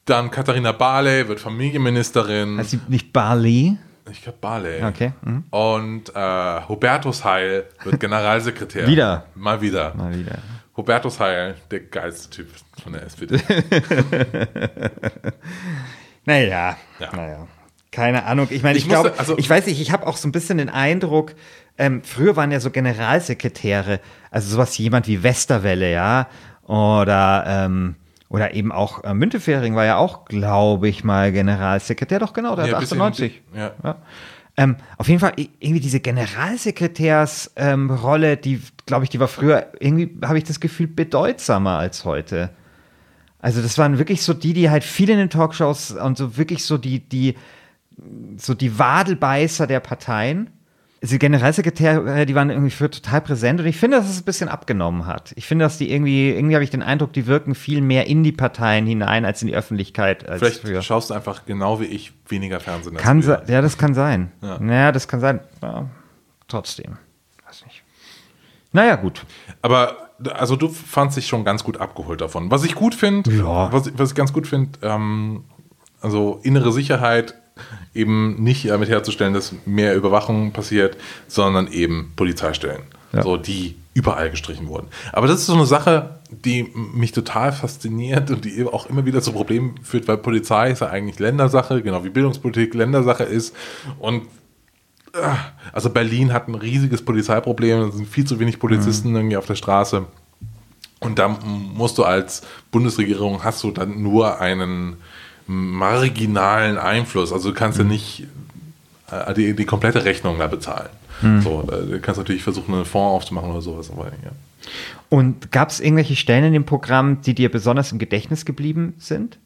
dann Katharina Barley wird Familienministerin. Heißt sie nicht Barley? Ich glaube Barley. Okay. Mhm. Und äh, Hubertus Heil wird (laughs) Generalsekretär. wieder. Mal wieder. Mal wieder. Hubertus Heil, der geilste Typ von der SPD. (laughs) naja, ja. naja. Keine Ahnung. Ich meine, ich, ich glaube, also, ich weiß nicht, ich habe auch so ein bisschen den Eindruck, ähm, früher waren ja so Generalsekretäre, also sowas wie jemand wie Westerwelle, ja, oder, ähm, oder eben auch äh, Müntefering war ja auch, glaube ich, mal Generalsekretär, doch genau, der ja, hat 98. ja. ja. Ähm, auf jeden Fall irgendwie diese Generalsekretärsrolle, ähm, die, glaube ich, die war früher, irgendwie habe ich das Gefühl, bedeutsamer als heute. Also das waren wirklich so die, die halt viel in den Talkshows und so wirklich so die, die, so die Wadelbeißer der Parteien. Die Generalsekretäre, die waren irgendwie für total präsent und ich finde, dass es ein bisschen abgenommen hat. Ich finde, dass die irgendwie, irgendwie habe ich den Eindruck, die wirken viel mehr in die Parteien hinein als in die Öffentlichkeit. Vielleicht früher. schaust du einfach genau wie ich weniger Fernsehen. Kann früher. ja, das kann sein. Ja. Naja, das kann sein. Ja, trotzdem. Weiß nicht. Naja, gut. Aber also du fandst dich schon ganz gut abgeholt davon. Was ich gut finde, Ja. was, was ich ganz gut finde, ähm, also innere Sicherheit eben nicht damit herzustellen, dass mehr Überwachung passiert, sondern eben Polizeistellen, Ja. so die überall gestrichen wurden. Aber das ist so eine Sache, die mich total fasziniert und die auch immer wieder zu Problemen führt, weil Polizei ist ja eigentlich Ländersache, genau wie Bildungspolitik Ländersache ist und also Berlin hat ein riesiges Polizeiproblem, es sind viel zu wenig Polizisten irgendwie auf der Straße. Und da musst du als Bundesregierung hast du dann nur einen marginalen Einfluss. Also du kannst ja nicht äh, die, die komplette Rechnung da bezahlen. So, äh, du kannst natürlich versuchen, einen Fonds aufzumachen oder sowas, aber ja. Und gab es irgendwelche Stellen in dem Programm, die dir besonders im Gedächtnis geblieben sind?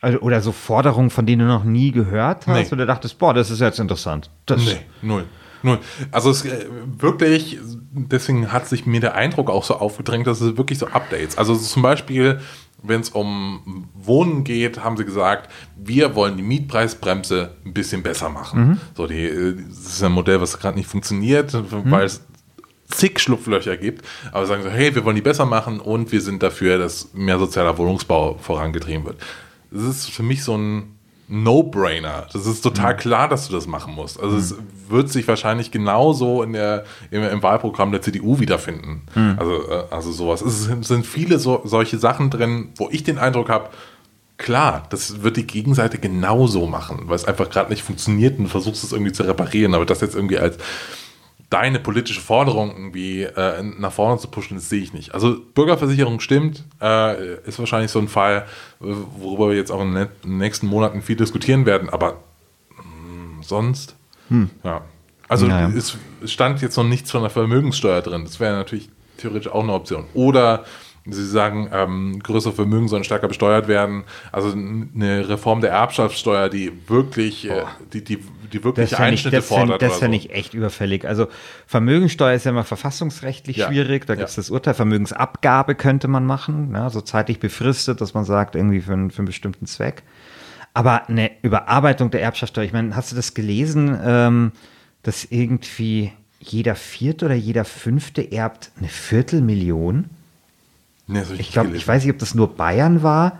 Also, oder so Forderungen, von denen du noch nie gehört hast? Nee. Oder dachtest, boah, das ist jetzt interessant. Das, Nee, null. Null. Also es äh, wirklich, deswegen hat sich mir der Eindruck auch so aufgedrängt, dass es wirklich so Updates. Also zum Beispiel, wenn es um Wohnen geht, haben sie gesagt, wir wollen die Mietpreisbremse ein bisschen besser machen. So, die, äh, das ist ein Modell, was gerade nicht funktioniert, weil es zig Schlupflöcher gibt, aber sagen so, hey, wir wollen die besser machen und wir sind dafür, dass mehr sozialer Wohnungsbau vorangetrieben wird. Das ist für mich so ein No-Brainer. Das ist total klar, dass du das machen musst. Also es wird sich wahrscheinlich genauso in der, im, im Wahlprogramm der CDU wiederfinden. Also, äh, also sowas. Es sind, sind viele so, solche Sachen drin, wo ich den Eindruck habe, klar, das wird die Gegenseite genauso machen, weil es einfach gerade nicht funktioniert und du versuchst es irgendwie zu reparieren, aber das jetzt irgendwie als deine politische Forderung irgendwie äh, nach vorne zu pushen, das sehe ich nicht. Also Bürgerversicherung stimmt, äh, ist wahrscheinlich so ein Fall, worüber wir jetzt auch in den nächsten Monaten viel diskutieren werden, aber mh, sonst, ja. Also Naja. es, stand jetzt noch nichts von der Vermögenssteuer drin. Das wäre natürlich theoretisch auch eine Option. Oder Sie sagen, ähm, größere Vermögen sollen stärker besteuert werden. Also eine Reform der Erbschaftssteuer, die wirklich, äh, die, die, die Das wirklich ist ja nicht, Einschnitte das, fordert. das ja so. nicht echt überfällig. Also Vermögensteuer ist ja immer verfassungsrechtlich Ja. schwierig. Da Ja. gibt es das Urteil. Vermögensabgabe könnte man machen, ja, so zeitlich befristet, dass man sagt, irgendwie für, einen- für einen bestimmten Zweck. Aber eine Überarbeitung der Erbschaftssteuer, ich meine, hast du das gelesen, ähm, dass irgendwie jeder Vierte oder jeder Fünfte erbt eine Viertelmillion? Nee, das Ich glaube, ich weiß nicht, ob das nur Bayern war.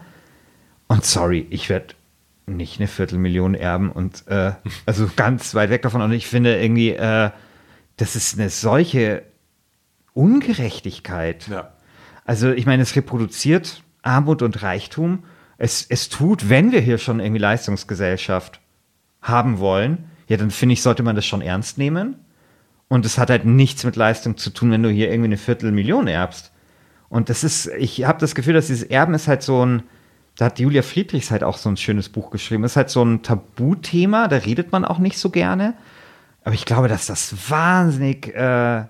Und sorry, ich werde nicht eine Viertelmillion erben und äh, also ganz weit weg davon. Und ich finde irgendwie, äh, das ist eine solche Ungerechtigkeit. Ja. Also ich meine, es reproduziert Armut und Reichtum. Es, es tut, wenn wir hier schon irgendwie Leistungsgesellschaft haben wollen, ja, dann finde ich, sollte man das schon ernst nehmen. Und es hat halt nichts mit Leistung zu tun, wenn du hier irgendwie eine Viertelmillion erbst. Und das ist, ich habe das Gefühl, dass dieses Erben ist halt so ein, da hat Julia Friedrichs halt auch so ein schönes Buch geschrieben, ist halt so ein Tabuthema, da redet man auch nicht so gerne. Aber ich glaube, dass das wahnsinnig, äh,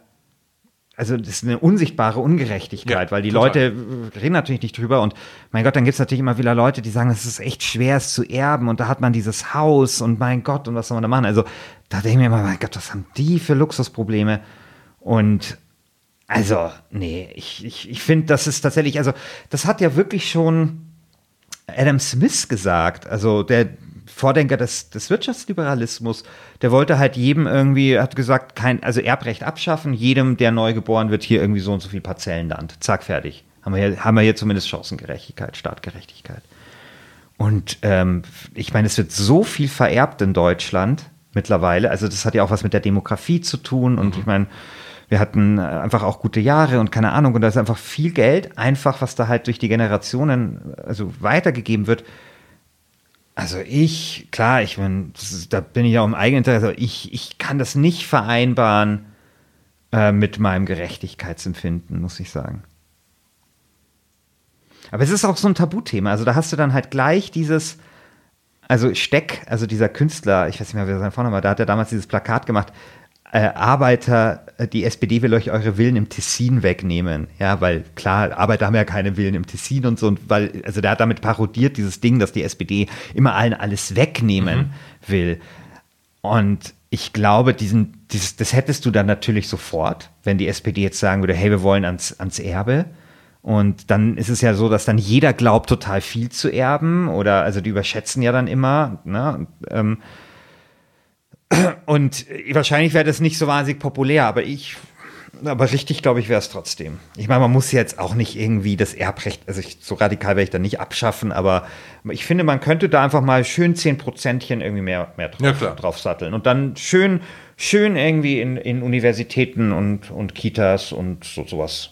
also das ist eine unsichtbare Ungerechtigkeit, Ja, weil die total. Leute reden natürlich nicht drüber und mein Gott, dann gibt es natürlich immer wieder Leute, die sagen, es ist echt schwer, es zu erben und da hat man dieses Haus und mein Gott und was soll man da machen? Also da denke ich mir immer, mein Gott, was haben die für Luxusprobleme? Und also, nee, ich, ich, ich finde, das ist tatsächlich, also das hat ja wirklich schon Adam Smith gesagt, also der Vordenker des, des Wirtschaftsliberalismus, der wollte halt jedem irgendwie, hat gesagt, kein, also Erbrecht abschaffen, jedem, der neu geboren wird, hier irgendwie so und so viel Parzellenland. Zack, fertig. Haben wir hier, haben wir hier zumindest Chancengerechtigkeit, Staatgerechtigkeit. Und ähm, ich meine, es wird so viel vererbt in Deutschland mittlerweile. Also das hat ja auch was mit der Demografie zu tun. Und ich meine, wir hatten äh, einfach auch gute Jahre und keine Ahnung. Und da ist einfach viel Geld, einfach was da halt durch die Generationen also weitergegeben wird. Also ich, klar, ich ist- da bin ich ja auch im Eigeninteresse, ich, ich kann das nicht vereinbaren äh, mit meinem Gerechtigkeitsempfinden, muss ich sagen. Aber es ist auch so ein Tabuthema. Also da hast du dann halt gleich dieses, also Steck, also dieser Künstler, ich weiß nicht mehr, wer sein Vorname war, da hat er damals dieses Plakat gemacht. Äh, Arbeiter, äh, die SPD will euch eure Villen im Tessin wegnehmen. Ja, weil klar, Arbeiter haben ja keine Villen im Tessin und so. Und weil, also der hat damit parodiert, dieses Ding, dass die SPD immer allen alles wegnehmen mhm. will. Und ich glaube, diesen, dieses, das hättest du dann natürlich sofort, wenn die SPD jetzt sagen würde, hey, wir wollen ans, ans Erbe. Und dann ist es ja so, dass dann jeder glaubt, total viel zu erben. Oder also die überschätzen ja dann immer. Ne? Ähm, und wahrscheinlich wäre das nicht so wahnsinnig populär, aber ich, aber richtig, glaube ich, wäre es trotzdem. Ich meine, man muss jetzt auch nicht irgendwie das Erbrecht, also ich, so radikal werde ich da nicht abschaffen, aber ich finde, man könnte da einfach mal schön 10 Prozentchen irgendwie mehr, mehr drauf, ja, drauf satteln und dann schön, schön irgendwie in, in Universitäten und, und Kitas und so, sowas.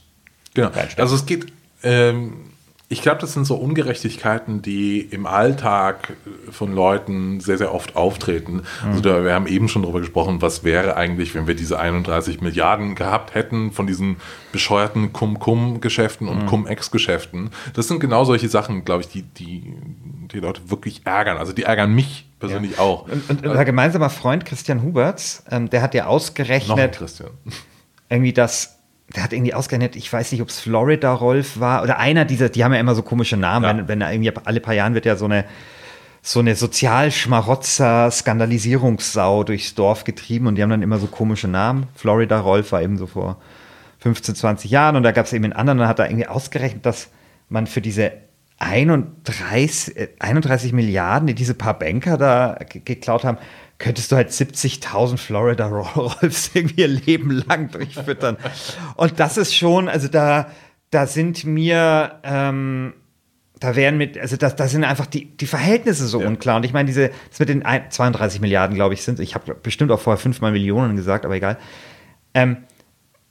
Genau. Also es geht, ähm, ich glaube, das sind so Ungerechtigkeiten, die im Alltag von Leuten sehr, sehr oft auftreten. Mhm. Also da, wir haben eben schon darüber gesprochen, was wäre eigentlich, wenn wir diese 31 Milliarden gehabt hätten von diesen bescheuerten Cum-Cum-Geschäften und mhm. Cum-Ex-Geschäften. Das sind genau solche Sachen, glaube ich, die, die die Leute wirklich ärgern. Also die ärgern mich persönlich ja. auch. Und, und unser gemeinsamer Freund Christian Huberts, ähm, der hat ja ausgerechnet, irgendwie, dass der hat irgendwie ausgerechnet, ich weiß nicht, ob es Florida Rolf war oder einer dieser, die haben ja immer so komische Namen, ja. wenn, wenn irgendwie alle paar Jahren wird ja so eine so eine Sozialschmarotzer Skandalisierungssau durchs Dorf getrieben und die haben dann immer so komische Namen. Florida Rolf war eben so vor 15, 20 Jahren und da gab es eben einen anderen, dann hat er irgendwie ausgerechnet, dass man für diese 31, 31 äh, Milliarden, die diese paar Banker da geklaut haben, könntest du halt 70.000 Florida (laughs) Rolls irgendwie ihr Leben lang durchfüttern. Und das ist schon, also da, da sind mir, ähm, da wären mit, also da, da sind einfach die, die Verhältnisse so ja. unklar. Und ich meine, diese, das mit den 32 Milliarden, glaube ich, sind, ich habe bestimmt auch vorher fünfmal Millionen gesagt, aber egal. Ähm,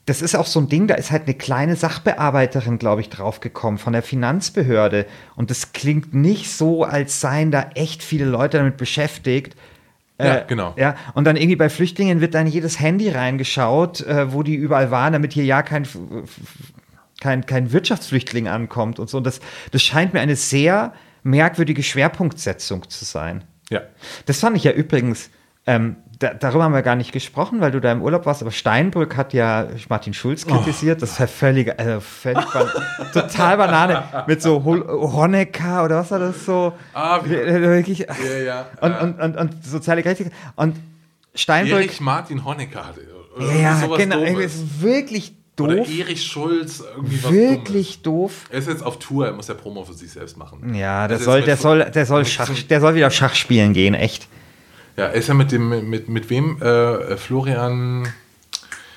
das ist auch so ein Ding, da ist halt eine kleine Sachbearbeiterin, glaube ich, draufgekommen von der Finanzbehörde. Und das klingt nicht so, als seien da echt viele Leute damit beschäftigt, ja, äh, genau. Ja, und dann irgendwie bei Flüchtlingen wird dann jedes Handy reingeschaut, äh, wo die überall waren, damit hier ja kein, kein, kein Wirtschaftsflüchtling ankommt und so. Und das, das scheint mir eine sehr merkwürdige Schwerpunktsetzung zu sein. Ja. Das fand ich ja übrigens ähm, da, darüber haben wir gar nicht gesprochen, weil du da im Urlaub warst, aber Steinbrück hat ja Martin Schulz oh. kritisiert. Oh. Das ist ja völlig, also (laughs) völlig total Banane. Mit so Honecker oder was war das so? Ah, wie, wirklich. Ja, ja. Und, und, und, und soziale Gerechtigkeit. Und Steinbrück. Erich Martin Honecker hatte. Ja, genau. Es ist wirklich doof. Oder Erich Schulz, irgendwie was Wirklich doof. Er ist jetzt auf Tour, er muss ja Promo für sich selbst machen. Ja, der soll, der soll, der soll, Schach, der soll wieder Schach spielen gehen, echt. Ja, er ist ja mit dem, mit, mit wem? Äh, Florian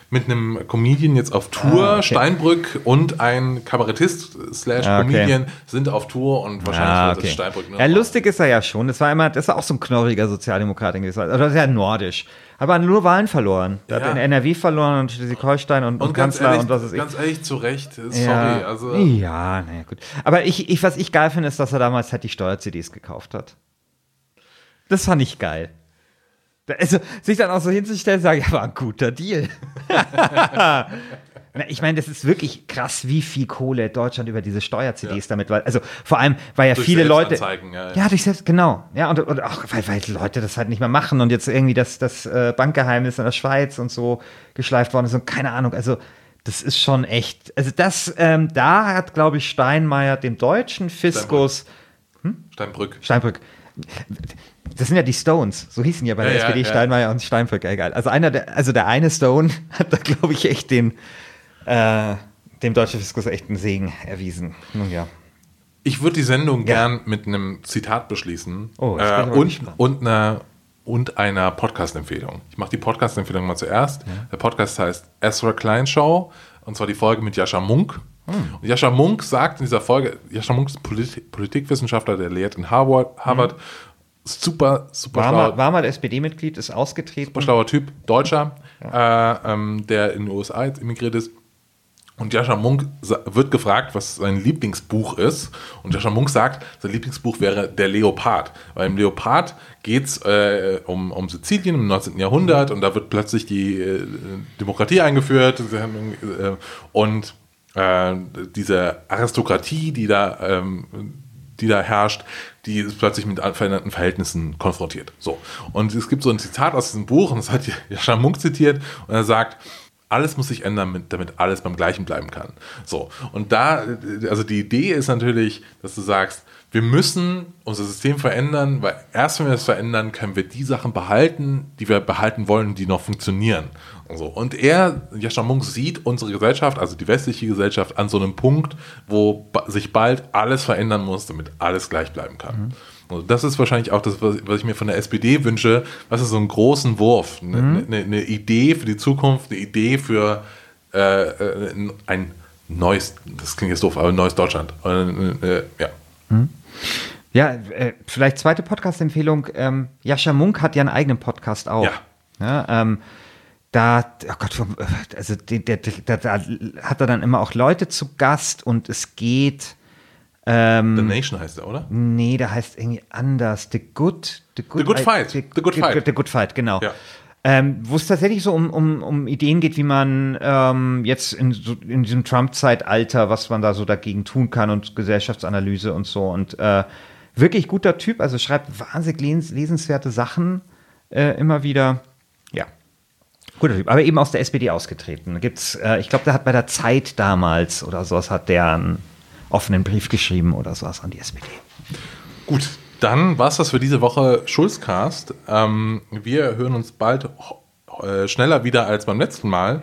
mit einem Comedian jetzt auf Tour. Ah, okay. Steinbrück und ein Kabarettist slash ah, Comedian okay. sind auf Tour und wahrscheinlich ah, okay. wird es Steinbrück nur. Ja, lustig ist er ja schon. Das war immer, das war auch so ein knorriger Sozialdemokrat gewesen. Also sehr nordisch. Aber nur Wahlen verloren. Er ja. hat in NRW verloren und Schleswig-Holstein und, und, und Kanzler ehrlich, und was ist ich. Ganz ehrlich, zu Recht. Sorry. Ja. Also. Ja, naja, gut. Aber ich, ich, was ich geil finde, ist, dass er damals halt die Steuer-CDs gekauft hat. Das fand ich geil. Also, sich dann auch so hinzustellen, sagen, ja, war ein guter Deal. (laughs) ich meine, das ist wirklich krass, wie viel Kohle Deutschland über diese Steuer-CDs ja. damit war. Also vor allem, weil ja durch viele Leute. Ja, ja. ja, durch selbst, genau. Ja, und, und auch, weil, weil Leute das halt nicht mehr machen und jetzt irgendwie das, das äh, Bankgeheimnis in der Schweiz und so geschleift worden ist und keine Ahnung. Also, das ist schon echt. Also, das, ähm, da hat, glaube ich, Steinmeier dem deutschen Fiskus. Steinbrück. Hm? Steinbrück. Steinbrück das sind ja die Stones, so hießen ja bei der ja, SPD ja, Steinmeier und Steinbrück, egal. Also einer der, also der eine Stone (laughs) hat da, glaube ich, echt den äh, dem deutschen Fiskus echt einen Segen erwiesen. Nun ja. Ich würde die Sendung gern mit einem Zitat beschließen oh, äh, und, und einer und einer Podcast-Empfehlung. Ich mache die Podcast-Empfehlung mal zuerst. Der Podcast heißt Ezra Klein Show und zwar die Folge mit Jascha Munk. Hm. Und Jascha Munk sagt in dieser Folge, Jascha Munk ist Polit Politikwissenschaftler, der lehrt in Harvard, Harvard hm super, super war schlauer. Mal, war mal SPD-Mitglied, ist ausgetreten. Super schlauer Typ, Deutscher, ja. äh, ähm, der in den USA jetzt emigriert ist. Und Jascha Munk wird gefragt, was sein Lieblingsbuch ist. Und Jascha Munk sagt, sein Lieblingsbuch wäre Der Leopard. Weil im Leopard geht es äh, um, um Sizilien im 19. Jahrhundert und da wird plötzlich die äh, Demokratie eingeführt. Äh, und äh, diese Aristokratie, die da ähm, die da herrscht, die ist plötzlich mit veränderten Verhältnissen konfrontiert. So. Und es gibt so ein Zitat aus diesem Buch, und das hat (laughs) Jascha Munk zitiert, und er sagt, alles muss sich ändern, damit alles beim Gleichen bleiben kann. So. Und da, also die Idee ist natürlich, dass du sagst, wir müssen unser System verändern, weil erst wenn wir es verändern, können wir die Sachen behalten, die wir behalten wollen, die noch funktionieren. Und, so. und er, Jascha Munk, sieht unsere Gesellschaft, also die westliche Gesellschaft, an so einem Punkt, wo sich bald alles verändern muss, damit alles gleich bleiben kann. Mhm. Also das ist wahrscheinlich auch das, was ich mir von der SPD wünsche. Was ist so einen großen Wurf? Eine, mhm. eine, eine Idee für die Zukunft, eine Idee für äh, äh ein neues, das klingt jetzt doof, aber ein neues Deutschland. Äh, äh, ja. Mhm. Ja, äh, vielleicht zweite Podcast-Empfehlung. Ähm, Jascha Munk hat ja einen eigenen Podcast auch. Ja. ja ähm, da, oh Gott, also da hat er dann immer auch Leute zu Gast und es geht. Ähm, The Nation heißt er, oder? Nee, der heißt irgendwie anders. The Good, The Good, the good Fight. The, the, Good Fight. The Good Fight, genau. Ja. Ähm, wo es tatsächlich so um, um, um Ideen geht, wie man ähm, jetzt in, so, in diesem Trump-Zeitalter, was man da so dagegen tun kann und Gesellschaftsanalyse und so. Und äh, wirklich guter Typ, also schreibt wahnsinnig les lesenswerte Sachen äh, immer wieder. Ja. Guter Typ, aber eben aus der SPD ausgetreten. Gibt's, äh, ich glaube, der hat bei der Zeit damals oder sowas hat der einen offenen Brief geschrieben oder sowas an die SPD. Gut, dann war es das für diese Woche Schulzcast. Ähm, wir hören uns bald äh, schneller wieder als beim letzten Mal.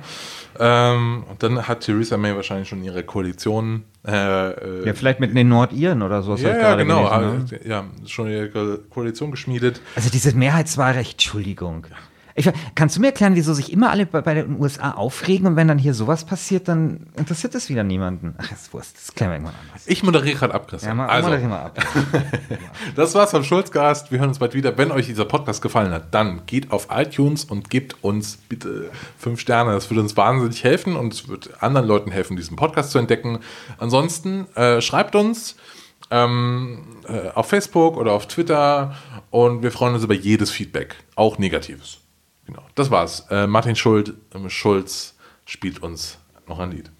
Ähm, und dann hat Theresa May wahrscheinlich schon ihre Koalition. Äh, äh ja, vielleicht mit den Nordiren oder so. Ja, ja genau. Gelesen, ne? Ja, schon ihre Koalition geschmiedet. Also dieses Mehrheitswahlrecht, Entschuldigung. Ja. Ich, kannst du mir erklären, wieso sich immer alle bei, bei, den USA aufregen und wenn dann hier sowas passiert, dann interessiert das wieder niemanden? Ach, ist Wurst, das klären wir irgendwann anders. Ich moderiere gerade ab, Christian. Ja, also, moderiere mal ab. (laughs) das war's vom Schulzgast. Wir hören uns bald wieder. Wenn euch dieser Podcast gefallen hat, dann geht auf iTunes und gebt uns bitte fünf Sterne. Das würde uns wahnsinnig helfen und es wird anderen Leuten helfen, diesen Podcast zu entdecken. Ansonsten äh, schreibt uns ähm, äh, auf Facebook oder auf Twitter und wir freuen uns über jedes Feedback, auch negatives. Genau, das war's. Äh, Martin Schuld, äh, Schulz spielt uns noch ein Lied.